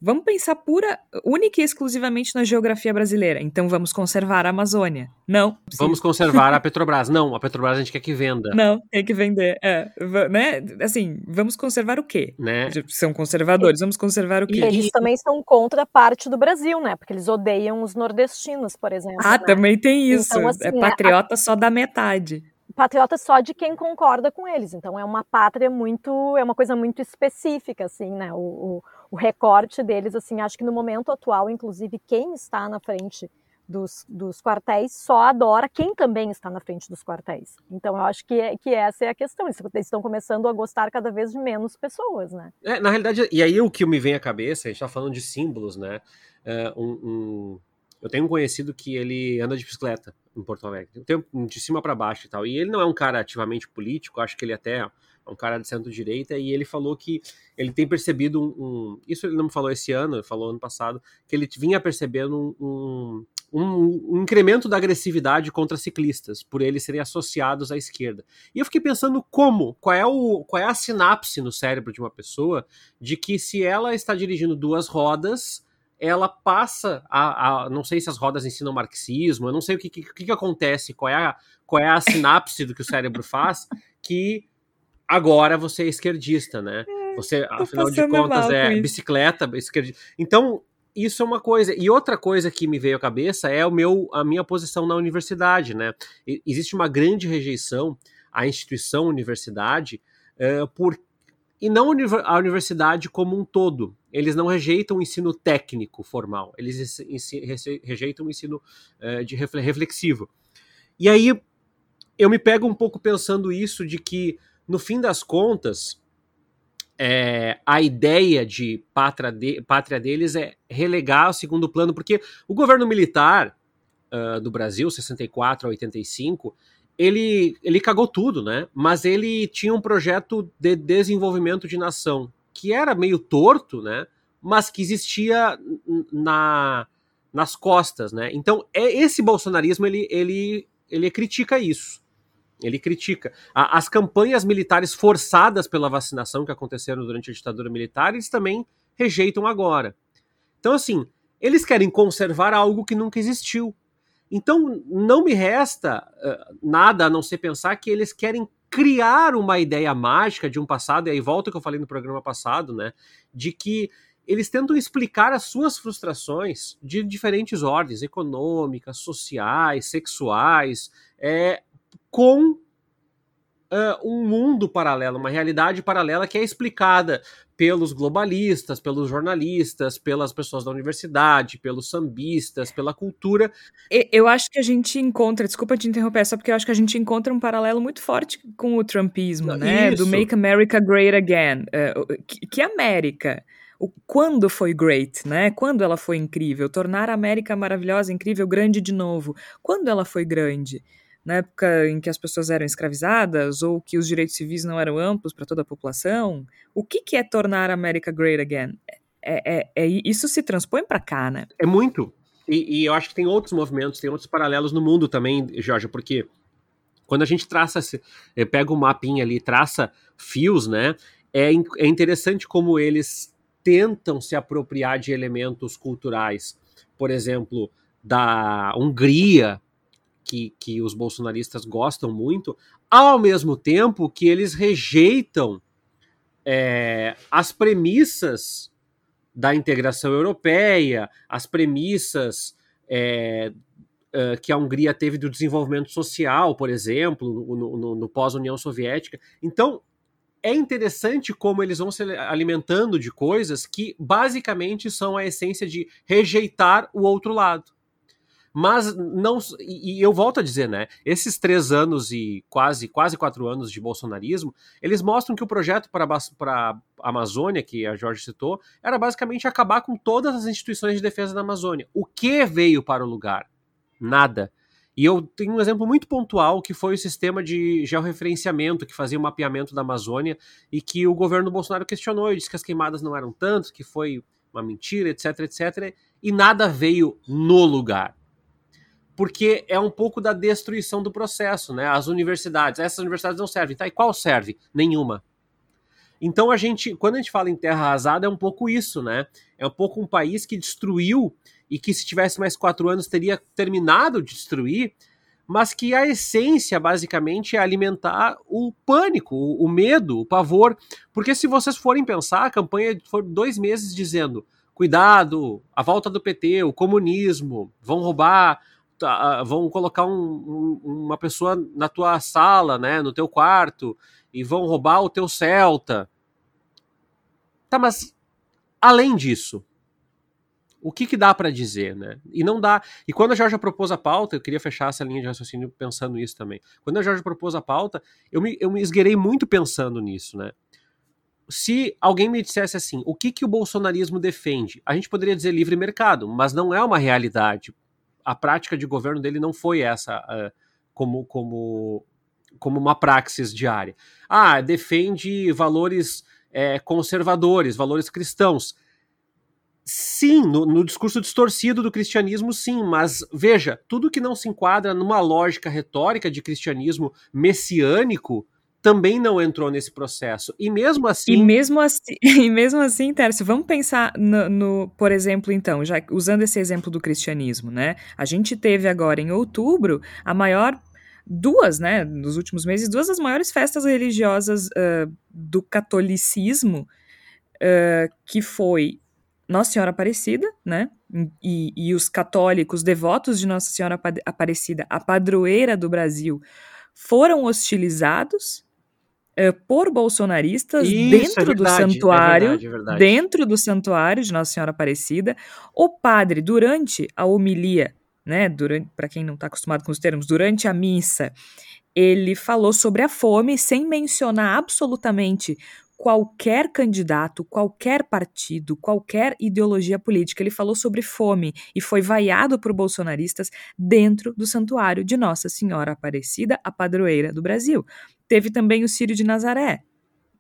Vamos pensar pura, única e exclusivamente na geografia brasileira. Então vamos conservar a Amazônia. Não. Vamos conservar a Petrobras. Não, a Petrobras a gente quer que venda. Não, tem que vender. É, né? Assim, vamos conservar o quê? Né? São conservadores, vamos conservar o quê? E eles também são contra parte do Brasil, né? Porque eles odeiam os nordestinos, por exemplo. Ah, né? também tem isso. Então, assim, é patriota a... só da metade patriota só de quem concorda com eles. Então é uma pátria muito, é uma coisa muito específica, assim, né? O, o, o recorte deles, assim, acho que no momento atual, inclusive, quem está na frente dos, dos quartéis só adora quem também está na frente dos quartéis. Então eu acho que, que essa é a questão. Eles estão começando a gostar cada vez de menos pessoas, né? É, na realidade, e aí o que me vem à cabeça, a gente está falando de símbolos, né? É, um, um, eu tenho um conhecido que ele anda de bicicleta em Porto Alegre. De cima para baixo e tal. E ele não é um cara ativamente político, acho que ele até é um cara de centro-direita, e ele falou que ele tem percebido um, um, Isso ele não falou esse ano, ele falou ano passado, que ele vinha percebendo um, um, um, incremento da agressividade contra ciclistas, por eles serem associados à esquerda. E eu fiquei pensando como, qual é, o, qual é a sinapse no cérebro de uma pessoa de que se ela está dirigindo duas rodas, ela passa a, a não sei se as rodas ensinam marxismo, eu não sei o que, que, que acontece, qual é, a, qual é a sinapse do que o cérebro faz, que agora você é esquerdista, né? É, você, afinal de contas, é bicicleta, esquerdista. Então, isso é uma coisa. E outra coisa que me veio à cabeça é o meu, a minha posição na universidade, né? E, existe uma grande rejeição à instituição universidade uh, por e não a universidade como um todo. Eles não rejeitam o ensino técnico formal, eles rejeitam o ensino uh, de reflexivo. E aí eu me pego um pouco pensando isso de que no fim das contas, é, a ideia de pátria, de pátria deles é relegar ao segundo plano, porque o governo militar uh, do Brasil, 64 a 85, ele, ele cagou tudo, né? Mas ele tinha um projeto de desenvolvimento de nação que era meio torto, né? Mas que existia na, nas costas, né? Então, é esse bolsonarismo ele, ele, ele critica isso. Ele critica. A, as campanhas militares forçadas pela vacinação que aconteceram durante a ditadura militar, eles também rejeitam agora. Então, assim, eles querem conservar algo que nunca existiu. Então, não me resta uh, nada a não ser pensar que eles querem criar uma ideia mágica de um passado, e aí volta que eu falei no programa passado, né? De que eles tentam explicar as suas frustrações de diferentes ordens, econômicas, sociais, sexuais, é, com uh, um mundo paralelo, uma realidade paralela que é explicada pelos globalistas, pelos jornalistas, pelas pessoas da universidade, pelos sambistas, pela cultura. Eu acho que a gente encontra, desculpa te interromper, só porque eu acho que a gente encontra um paralelo muito forte com o trumpismo, né? Isso. Do Make America Great Again. Uh, que, que América? O, quando foi great, né? Quando ela foi incrível? Tornar a América maravilhosa, incrível, grande de novo. Quando ela foi grande? Na época em que as pessoas eram escravizadas ou que os direitos civis não eram amplos para toda a população? O que, que é tornar a América great again? É, é, é isso se transpõe para cá, né? É muito. E, e, eu acho que tem outros movimentos, tem outros paralelos no mundo também, Jorge, porque quando a gente traça, eh, pega o um mapinha ali, traça fios, né? É, é interessante como eles tentam se apropriar de elementos culturais. Por exemplo, da Hungria, que, que os bolsonaristas gostam muito, ao mesmo tempo que eles rejeitam é, as premissas da integração europeia, as premissas é, é, que a Hungria teve do desenvolvimento social, por exemplo, no, no, no pós-União Soviética. Então, é interessante como eles vão se alimentando de coisas que basicamente são a essência de rejeitar o outro lado. Mas não. E, eu volto a dizer, né? Esses três anos e quase, quase quatro anos de bolsonarismo, eles mostram que o projeto para a Amazônia, que a Jorge citou, era basicamente acabar com todas as instituições de defesa da Amazônia. O que veio para o lugar? Nada. E eu tenho um exemplo muito pontual que foi o sistema de georreferenciamento que fazia o mapeamento da Amazônia e que o governo Bolsonaro questionou e disse que as queimadas não eram tantas, que foi uma mentira, etc, etc. E nada veio no lugar porque é um pouco da destruição do processo, né? As universidades, essas universidades não servem, tá? E qual serve? Nenhuma. Então a gente, quando a gente fala em terra arrasada, é um pouco isso, né? É um pouco um país que destruiu e que se tivesse mais quatro anos teria terminado de destruir, mas que a essência basicamente é alimentar o pânico, o, medo, o pavor, porque se vocês forem pensar, a campanha foi dois meses dizendo cuidado, a volta do PT, o comunismo, vão roubar Tá, vão colocar um, um, uma pessoa na tua sala, né, no teu quarto, e vão roubar o teu Celta. Tá, mas além disso, o que, que dá para dizer, né? E não dá. E quando a Jorge propôs a pauta, eu queria fechar essa linha de raciocínio pensando nisso também. Quando a Jorge propôs a pauta, eu me, eu me esgueirei muito pensando nisso, né? Se alguém me dissesse assim, o que, que o bolsonarismo defende? A gente poderia dizer livre mercado, mas não é uma realidade a prática de governo dele não foi essa uh, como, como, como uma praxis diária. Ah, defende valores é, conservadores, valores cristãos. Sim, no, no, discurso distorcido do cristianismo, sim, mas veja, tudo que não se enquadra numa lógica retórica de cristianismo messiânico também não entrou nesse processo. E mesmo assim. E mesmo assim, e mesmo assim Tércio, vamos pensar no, no, por exemplo, então, já usando esse exemplo do cristianismo, né? A gente teve agora em outubro a maior. Duas, né, nos últimos meses, duas das maiores festas religiosas uh, do catolicismo, uh, que foi Nossa Senhora Aparecida, né, e, e os católicos devotos de Nossa Senhora Aparecida, a padroeira do Brasil, foram hostilizados uh, por bolsonaristas Isso, dentro é verdade, do santuário, é verdade, é verdade. dentro do santuário de Nossa Senhora Aparecida. O padre, durante a homilia, né, para quem não está acostumado com os termos, durante a missa, ele falou sobre a fome sem mencionar absolutamente qualquer candidato, qualquer partido, qualquer ideologia política. Ele falou sobre fome e foi vaiado por bolsonaristas dentro do santuário de Nossa Senhora Aparecida, a padroeira do Brasil. Teve também o Círio de Nazaré,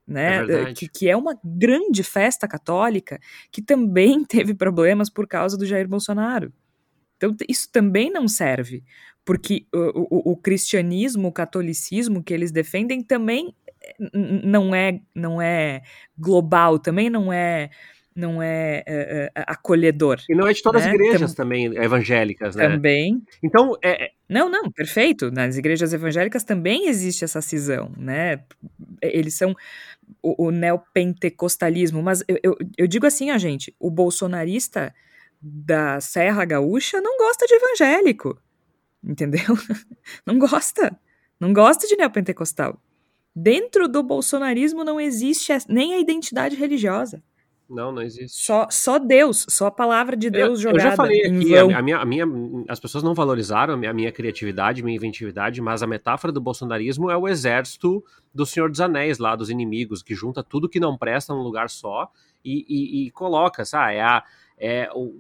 né, É que, que, é uma grande festa católica, que também teve problemas por causa do Jair Bolsonaro. Então, isso também não serve, porque o, o, o cristianismo, o catolicismo que eles defendem também não é, não é global, também não é não é, é, é, acolhedor. E não é de todas né? as igrejas Tam também evangélicas, né? Também. Então, é... Não, não, perfeito. Nas igrejas evangélicas também existe essa cisão, né? Eles são o, o neopentecostalismo, mas eu, eu, eu digo assim, a gente, o bolsonarista da Serra Gaúcha não gosta de evangélico, entendeu? Não gosta, não gosta de neopentecostal. Dentro do bolsonarismo não existe nem a identidade religiosa. Não, não existe. Só, só Deus, só a palavra de Deus eu, jogada. Eu já falei aqui, a, a, minha, a minha, as pessoas não valorizaram a minha, a minha criatividade, minha inventividade, mas a metáfora do bolsonarismo é o exército do Senhor dos Anéis, lá dos inimigos, que junta tudo que não presta num lugar só e, e, e coloca, sabe? É a, é o,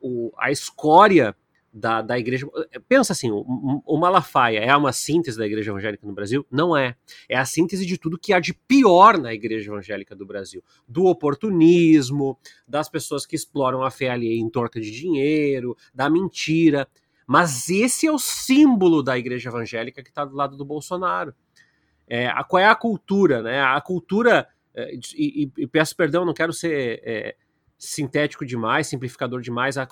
o, a escória da, da igreja. Pensa assim: o, o, Malafaia é uma síntese da igreja evangélica no Brasil? Não é. É a síntese de tudo que há de pior na igreja evangélica do Brasil: do oportunismo, das pessoas que exploram a fé alheia em torta de dinheiro, da mentira. Mas esse é o símbolo da igreja evangélica que está do lado do Bolsonaro. É, a, qual é a cultura? Né? A cultura. É, e, e, e, peço perdão, não quero ser. É, sintético demais, simplificador demais. A,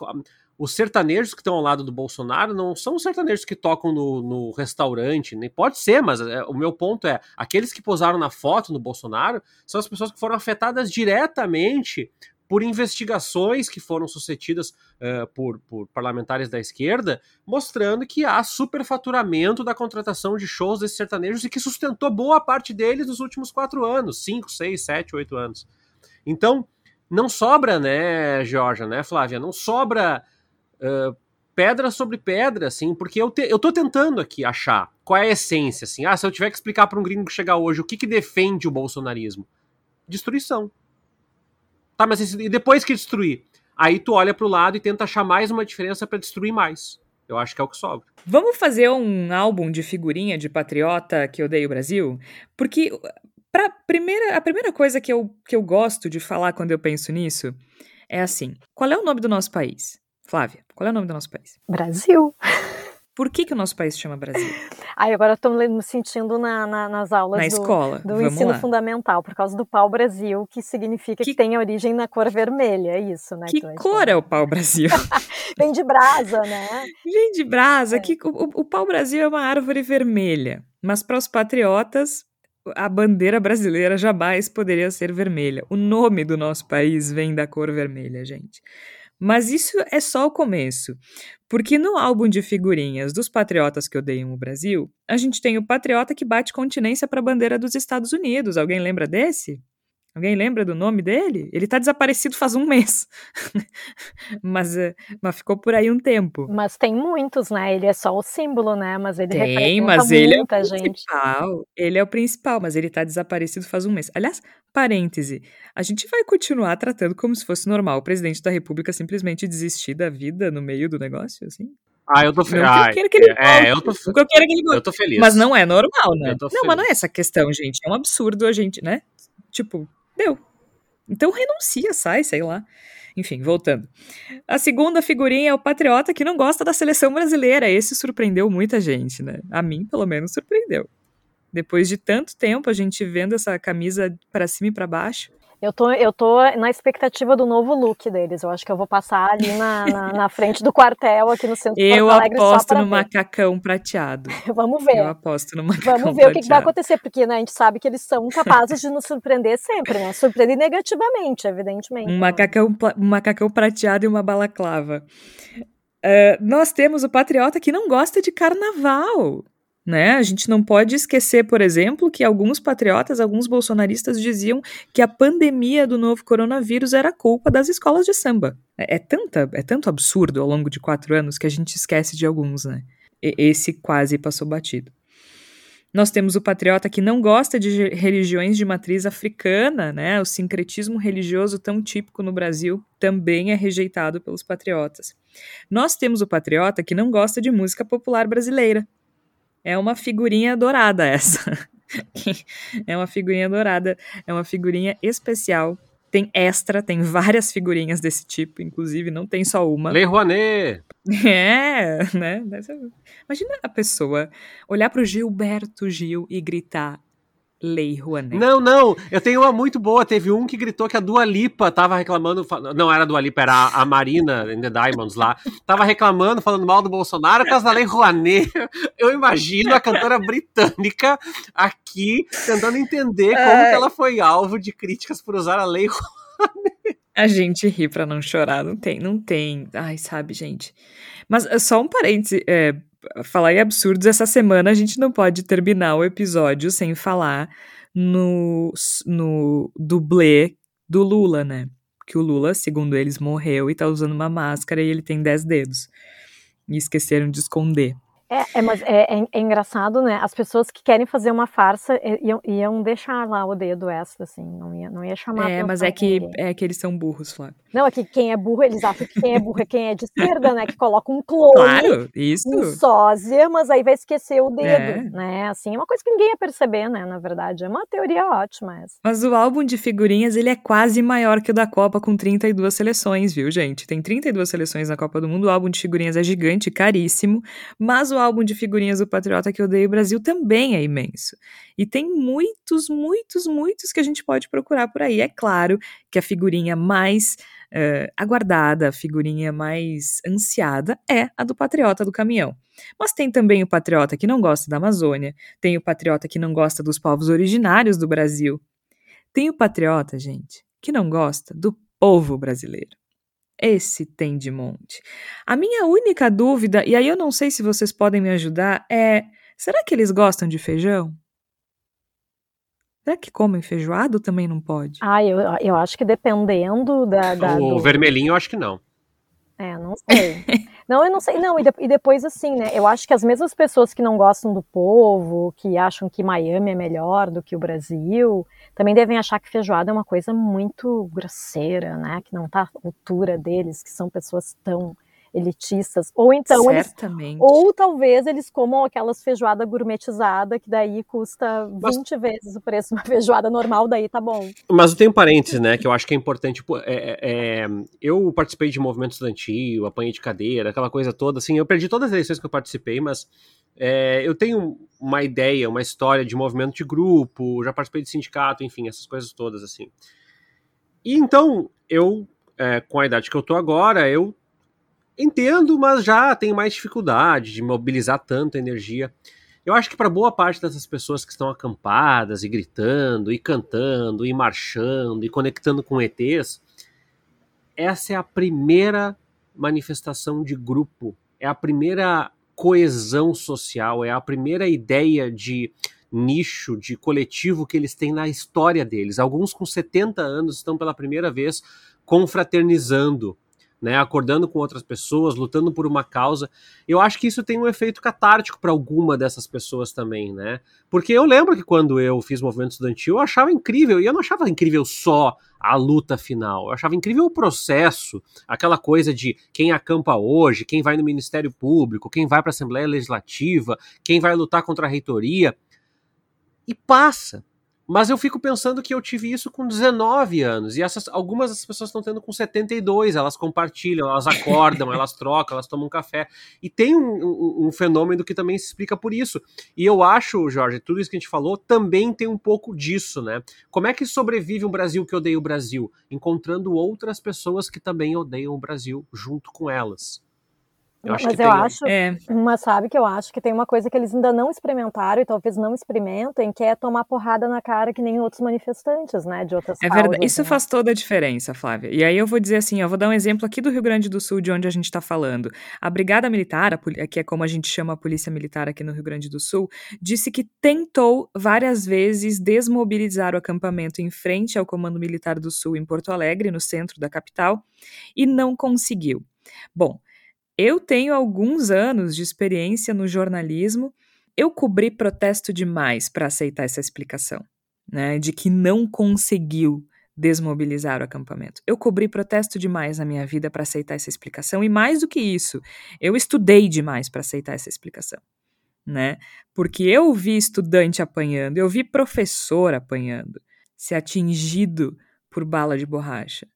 os sertanejos que estão ao lado do Bolsonaro não são os sertanejos que tocam no, no restaurante, nem pode ser, mas é, o meu ponto é: aqueles que posaram na foto no Bolsonaro são as pessoas que foram afetadas diretamente por investigações que foram sucedidas uh, por, por, parlamentares da esquerda, mostrando que há superfaturamento da contratação de shows desses sertanejos e que sustentou boa parte deles nos últimos quatro anos cinco, seis, sete, oito anos. Então, não sobra, né, Georgia, né, Flávia? Não sobra uh, pedra sobre pedra, assim, porque eu, te, eu tô tentando aqui achar qual é a essência, assim. Ah, se eu tiver que explicar para um gringo chegar hoje o que, que defende o bolsonarismo? Destruição. Tá, mas e depois que destruir? Aí tu olha pro lado e tenta achar mais uma diferença para destruir mais. Eu acho que é o que sobra. Vamos fazer um álbum de figurinha de patriota que odeia o Brasil? Porque Pra primeira, a primeira coisa que eu, que eu gosto de falar quando eu penso nisso é assim: qual é o nome do nosso país? Flávia, qual é o nome do nosso país? Brasil. Por que, que o nosso país chama Brasil? Ai, agora estou me sentindo na, na, nas aulas na do, escola. do ensino lá. fundamental, por causa do pau-brasil, que significa que... que... tem origem na cor vermelha, é isso, né? Que, que cor é o pau-brasil? Vem de brasa, né? Vem de brasa, é. que o, o pau-brasil é uma árvore vermelha, mas para os patriotas, a bandeira brasileira jamais poderia ser vermelha. O nome do nosso país vem da cor vermelha, gente. Mas isso é só o começo, porque no álbum de figurinhas dos patriotas que odeiam o Brasil, a gente tem o patriota que bate continência para a bandeira dos Estados Unidos. Alguém lembra desse? Alguém lembra do nome dele? Ele tá desaparecido faz um mês. mas, eh, mas ficou por aí um tempo. Mas tem muitos, né? Ele é só o símbolo, né? Mas ele tem, mas ele é o principal. Gente. Ele é o principal, mas ele tá desaparecido faz um mês. Aliás, parêntese, a gente vai continuar tratando como se fosse normal o presidente da república simplesmente desistir da vida no meio do negócio, assim? Ah, eu tô feliz. Ah, eu que ele é, eu tô, eu quero que ele Eu tô feliz. Mas não é normal, né? não, feliz. mas não é essa questão, gente. É um absurdo a gente, né? Tipo, Deu. Então renuncia, sai, sei lá. Enfim, voltando. A segunda figurinha é o patriota que não gosta da seleção brasileira. Esse surpreendeu muita gente, né? A mim, pelo menos, surpreendeu. Depois de tanto tempo a gente vendo essa camisa para cima e para baixo, eu tô, eu tô na expectativa do novo look deles. Eu acho que eu vou passar ali na, na, na frente do quartel, aqui no centro Eu Alegre, aposto no ver. macacão prateado. Vamos ver. Eu aposto no macacão Vamos ver prateado. o que, que, vai acontecer, porque né, a gente sabe que eles são capazes de nos surpreender sempre, né? Surpreender negativamente, evidentemente. Um macacão, um macacão prateado e uma balaclava. Uh, nós temos o patriota que não gosta de carnaval. Né? A gente não pode esquecer, por exemplo, que alguns patriotas, alguns bolsonaristas diziam que a pandemia do novo coronavírus era culpa das escolas de samba. É, é, tanta, é tanto absurdo ao longo de quatro anos que a gente esquece de alguns, né? E, esse quase passou batido. Nós temos o patriota que não gosta de religiões de matriz africana, né? O sincretismo religioso tão típico no Brasil também é rejeitado pelos patriotas. Nós temos o patriota que não gosta de música popular brasileira. É uma figurinha dourada essa. é uma figurinha dourada, é uma figurinha especial tem extra, tem várias figurinhas desse tipo, inclusive, não tem só uma. Lei Rouanet! É, né? Imagina a pessoa olhar pro Gilberto Gil e gritar Lei Rouanet. Não, não, eu tenho uma muito boa. Teve um que gritou que a Dua Lipa tava reclamando. Não era a Dua Lipa, era a Marina in the Diamonds lá. Tava reclamando, falando mal do Bolsonaro por causa da Lei Rouanet. Eu imagino a cantora britânica aqui tentando entender como é... que ela foi alvo de críticas por usar a Lei Rouanet. A gente ri pra não chorar, não tem, não tem. Ai, sabe, gente. Mas só um parêntese, é, falar em absurdos, essa semana a gente não pode terminar o episódio sem falar no, no dublê do Lula, né? Que o Lula, segundo eles, morreu e tá usando uma máscara e ele tem 10 dedos. E esqueceram de esconder. É, é mas é, é, é, engraçado, né? As pessoas que querem fazer uma farsa é, iam, iam deixar lá o dedo extra, assim, não ia, não ia chamar. É, mas é que, é que eles são burros, Flávio. Não, é que quem é burro, eles acham que quem é burro é quem é de esquerda, né? Que coloca um clone, claro, isso. um sósia, mas aí vai esquecer o dedo, é. né? Assim, é uma coisa que ninguém ia perceber, né? Na verdade, é uma teoria ótima essa. Mas o álbum de figurinhas, ele é quase maior que o da Copa, com 32 seleções, viu, gente? Tem 32 seleções na Copa do Mundo, o álbum de figurinhas é gigante, caríssimo, mas o álbum de figurinhas o Patriota que odeia o Brasil também é imenso. E tem muitos, muitos, muitos que a gente pode procurar por aí. É claro que a figurinha mais uh, aguardada, a figurinha mais ansiada é a do Patriota do Caminhão. Mas tem também o Patriota que não gosta da Amazônia, tem o Patriota que não gosta dos povos originários do Brasil. Tem o Patriota, gente, que não gosta do povo brasileiro. Esse tem de monte. A minha única dúvida, e aí eu não sei se vocês podem me ajudar, é: será que eles gostam de feijão? Será que comem feijoado também não pode? Ah, eu, eu acho que dependendo da. da o do... vermelhinho, eu acho que não. É, não sei. não, eu não sei. Não, e, de, e, depois, assim, né? Eu acho que as mesmas pessoas que não gostam do povo, que acham que Miami é melhor do que o Brasil, também devem achar que feijoada é uma coisa muito grosseira, né? Que não está à altura deles, que são pessoas tão elitistas. Ou então Certamente. eles. Ou talvez eles comam aquelas feijoada gourmetizada, que daí custa 20 Mas... vezes o preço de uma feijoada normal, daí tá bom. Mas eu tenho um parênteses, né? Que eu acho que é importante. Tipo, é, é, é, eu participei de movimento estudantil, apanhei de cadeira, aquela coisa toda. Assim, eu perdi todas as eleições que eu participei, mas é, eu tenho uma ideia, uma história de movimento de grupo, já participei de sindicato, enfim, essas coisas todas assim. E então, eu, é, com a idade que eu tô agora, eu entendo, mas já tenho mais dificuldade de mobilizar tanta energia. Eu acho que para boa parte dessas pessoas que estão acampadas e gritando, e cantando, e marchando, e conectando com ETs, essa é a primeira manifestação de grupo, é a primeira coesão social, é a primeira ideia de nicho, de coletivo que eles têm na história deles. Alguns com 70 anos estão pela primeira vez confraternizando, né, acordando com outras pessoas, lutando por uma causa. Eu acho que isso tem um efeito catártico para alguma dessas pessoas também, né? Porque eu lembro que quando eu fiz movimento estudantil, eu achava incrível, e eu não achava incrível só a luta final. Eu achava incrível o processo, aquela coisa de quem acampa hoje, quem vai no Ministério Público, quem vai para a Assembleia Legislativa, quem vai lutar contra a reitoria. E passa. Mas eu fico pensando que eu tive isso com 19 anos. E essas, algumas dessas pessoas estão tendo com 72. Elas compartilham, elas acordam, elas trocam, elas tomam um café. E tem um, um, um, fenômeno que também se explica por isso. E eu acho, Jorge, tudo isso que a gente falou também tem um pouco disso, né? Como é que sobrevive um Brasil que odeia o Brasil? Encontrando outras pessoas que também odeiam o Brasil junto com elas. Eu acho mas eu tem... acho, é. mas sabe que eu acho que tem uma coisa que eles ainda não experimentaram e talvez não experimentem, que é tomar porrada na cara que nem outros manifestantes, né, de outras É causas, verdade, isso né? faz toda a diferença, Flávia. E aí eu vou dizer assim, eu vou dar um exemplo aqui do Rio Grande do Sul, de onde a gente está falando. A Brigada Militar, que é como a gente chama a Polícia Militar aqui no Rio Grande do Sul, disse que tentou várias vezes desmobilizar o acampamento em frente ao Comando Militar do Sul em Porto Alegre, no centro da capital, e não conseguiu. Bom, eu tenho alguns anos de experiência no jornalismo eu cobri protesto demais para aceitar essa explicação, né, de que não conseguiu desmobilizar o acampamento. Eu cobri protesto demais na minha vida para aceitar essa explicação e mais do que isso, eu estudei demais para aceitar essa explicação, né? Porque eu vi estudante apanhando, eu vi professor apanhando, se atingido por bala de borracha,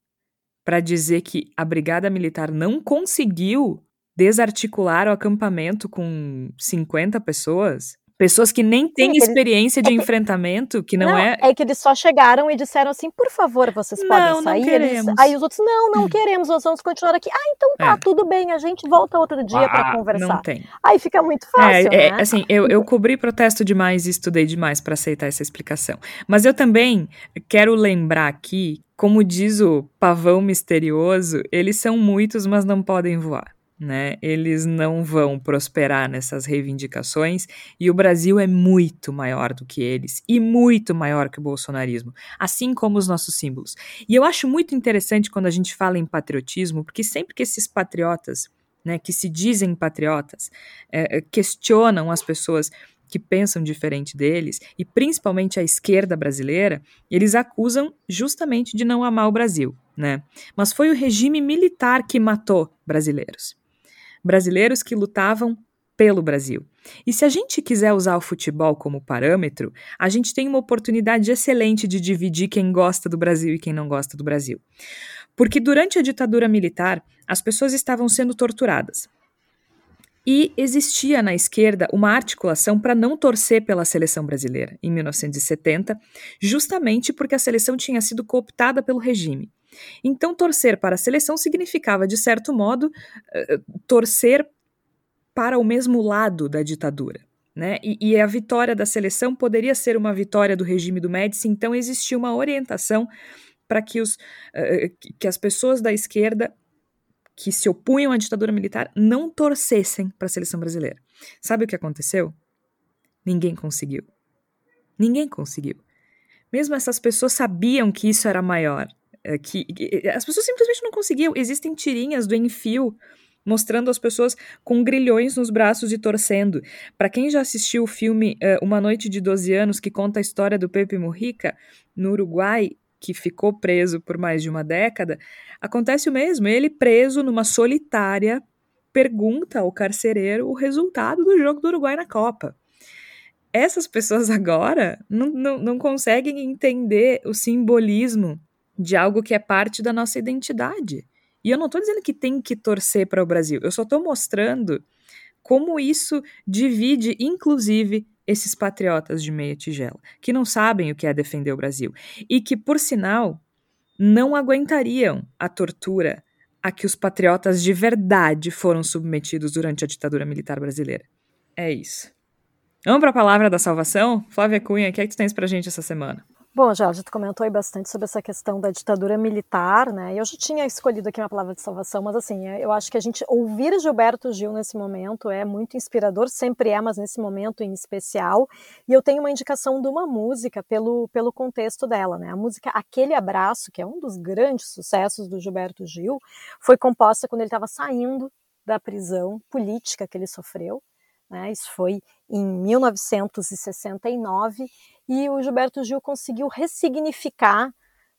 para dizer que a brigada militar não conseguiu desarticular o acampamento com 50 pessoas Pessoas que nem têm Sim, experiência de é enfrentamento, que não, não, é. É que eles só chegaram e disseram assim: por favor, vocês podem não, sair. Não queremos. Eles... Aí os outros, não, não queremos, nós vamos continuar aqui. Ah, então tá, é. tudo bem, a gente volta outro dia ah, para conversar. Não tem. Aí fica muito fácil. É, é né? assim, eu, eu cobri protesto demais e estudei demais para aceitar essa explicação. Mas eu também quero lembrar aqui, como diz o pavão misterioso, eles são muitos, mas não podem voar né? Eles não vão prosperar nessas reivindicações e o Brasil é muito maior do que eles e muito maior que o bolsonarismo, assim como os nossos símbolos. E eu acho muito interessante quando a gente fala em patriotismo, porque sempre que esses patriotas, né, que se dizem patriotas, é, questionam as pessoas que pensam diferente deles, e principalmente a esquerda brasileira, eles acusam justamente de não amar o Brasil, né? Mas foi o regime militar que matou brasileiros brasileiros que lutavam pelo Brasil. E se a gente quiser usar o futebol como parâmetro, a gente tem uma oportunidade excelente de dividir quem gosta do Brasil e quem não gosta do Brasil. Porque durante a ditadura militar, as pessoas estavam sendo torturadas. E existia na esquerda uma articulação para não torcer pela seleção brasileira, em 1970, justamente porque a seleção tinha sido cooptada pelo regime. Então, torcer para a seleção significava, de certo modo, uh, torcer para o mesmo lado da ditadura. Né? E, e, a vitória da seleção poderia ser uma vitória do regime do Médici, então existia uma orientação para que, os, uh, que as pessoas da esquerda que se opunham à ditadura militar não torcessem para a seleção brasileira. Sabe o que aconteceu? Ninguém conseguiu. Ninguém conseguiu. Mesmo essas pessoas sabiam que isso era maior. É, que, que, as pessoas simplesmente não conseguiam. Existem tirinhas do Enfio mostrando as pessoas com grilhões nos braços e torcendo. Para quem já assistiu o filme uh, Uma Noite de 12 Anos, que conta a história do Pepe Mujica no Uruguai, que ficou preso por mais de uma década, acontece o mesmo. Ele preso numa solitária pergunta ao carcereiro o resultado do jogo do Uruguai na Copa. Essas pessoas agora não, não, não conseguem entender o simbolismo de algo que é parte da nossa identidade. E eu não estou dizendo que tem que torcer para o Brasil, eu só estou mostrando como isso divide, inclusive, esses patriotas de meia tigela, que não sabem o que é defender o Brasil e que, por sinal, não aguentariam a tortura a que os patriotas de verdade foram submetidos durante a ditadura militar brasileira. É isso. Vamos para a palavra da salvação? Flávia Cunha, o que é que tu tens para gente essa semana? Bom, Jorge, tu comentou aí bastante sobre essa questão da ditadura militar, né? Eu já tinha escolhido aqui uma palavra de salvação, mas assim, é, eu acho que a gente ouvir Gilberto Gil nesse momento é muito inspirador, sempre é, mas nesse momento em especial. E eu tenho uma indicação de uma música pelo, pelo contexto dela, né? A música Aquele Abraço, que é um dos grandes sucessos do Gilberto Gil, foi composta quando ele estava saindo da prisão política que ele sofreu. Né? Isso foi em 1969 e o Gilberto Gil conseguiu ressignificar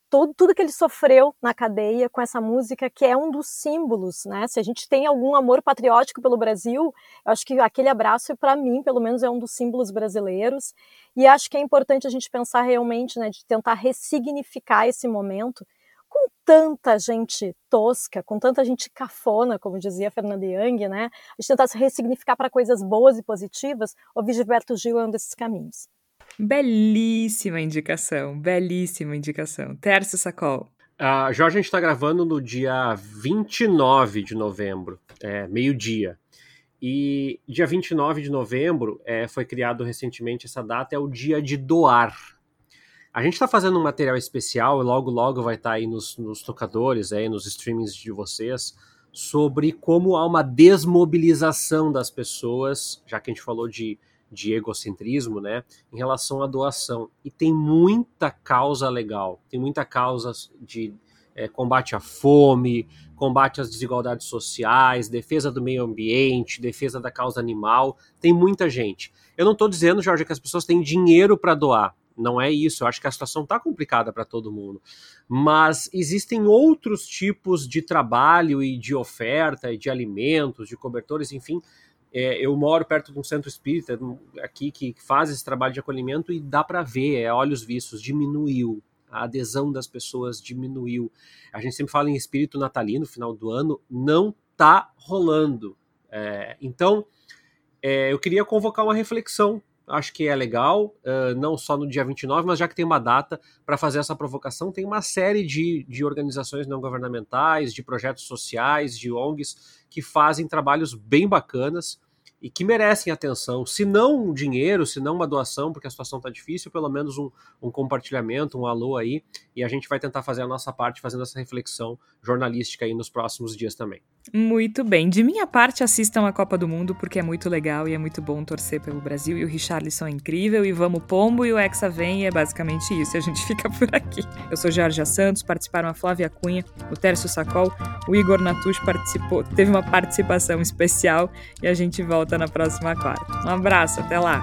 todo, tudo que ele sofreu na cadeia com essa música que é um dos símbolos, né? Se a gente tem algum amor patriótico pelo Brasil, eu acho que aquele abraço, para mim, pelo menos, é um dos símbolos brasileiros. E acho que é importante a gente pensar realmente, né, de tentar ressignificar esse momento com tanta gente tosca, com tanta gente cafona, como dizia Fernanda Young, né? A gente tentar se ressignificar para coisas boas e positivas. O Gilberto Gil é um desses caminhos. Belíssima indicação, belíssima indicação. Tércio Sacol. Uh, Jorge, a gente está gravando no dia 29 de novembro, é, meio-dia. E dia 29 de novembro é, foi criado recentemente essa data, é o dia de doar. A gente está fazendo um material especial, logo logo vai estar tá aí nos, nos tocadores, aí, nos streamings de vocês, sobre como há uma desmobilização das pessoas, já que a gente falou de de egocentrismo, né, em relação à doação. E tem muita causa legal, tem muita causa de, é, combate à fome, combate às desigualdades sociais, defesa do meio ambiente, defesa da causa animal. Tem muita gente. Eu não estou dizendo, Jorge, que as pessoas têm dinheiro para doar. Não é isso. Eu acho que a situação está complicada para todo mundo. Mas existem outros tipos de trabalho e de oferta, e de alimentos, de cobertores, enfim. É, eu moro perto de um centro espírita aqui que faz esse trabalho de acolhimento e dá para ver, é olhos vistos, diminuiu a adesão das pessoas diminuiu. A gente sempre fala em espírito natalino, final do ano, não tá rolando. É, então, é, eu queria convocar uma reflexão. Acho que é legal, uh, não só no dia 29, mas já que tem uma data para fazer essa provocação, tem uma série de, de organizações não governamentais, de projetos sociais, de ONGs, que fazem trabalhos bem bacanas e que merecem atenção, se não um dinheiro, se não uma doação, porque a situação está difícil, pelo menos um, um, compartilhamento, um alô aí, e a gente vai tentar fazer a nossa parte fazendo essa reflexão jornalística aí nos próximos dias também. Muito bem. De minha parte, assistam a Copa do Mundo, porque é muito legal e é muito bom torcer pelo Brasil. E o Richarlison é incrível, e vamos pombo, e o Hexa vem, e é basicamente isso. E a gente fica por aqui. Eu sou Jorge Santos, participaram a Flávia Cunha, o Tércio Sacol, o Igor Natush participou, teve uma participação especial, e a gente volta na próxima quarta. Um abraço, até lá!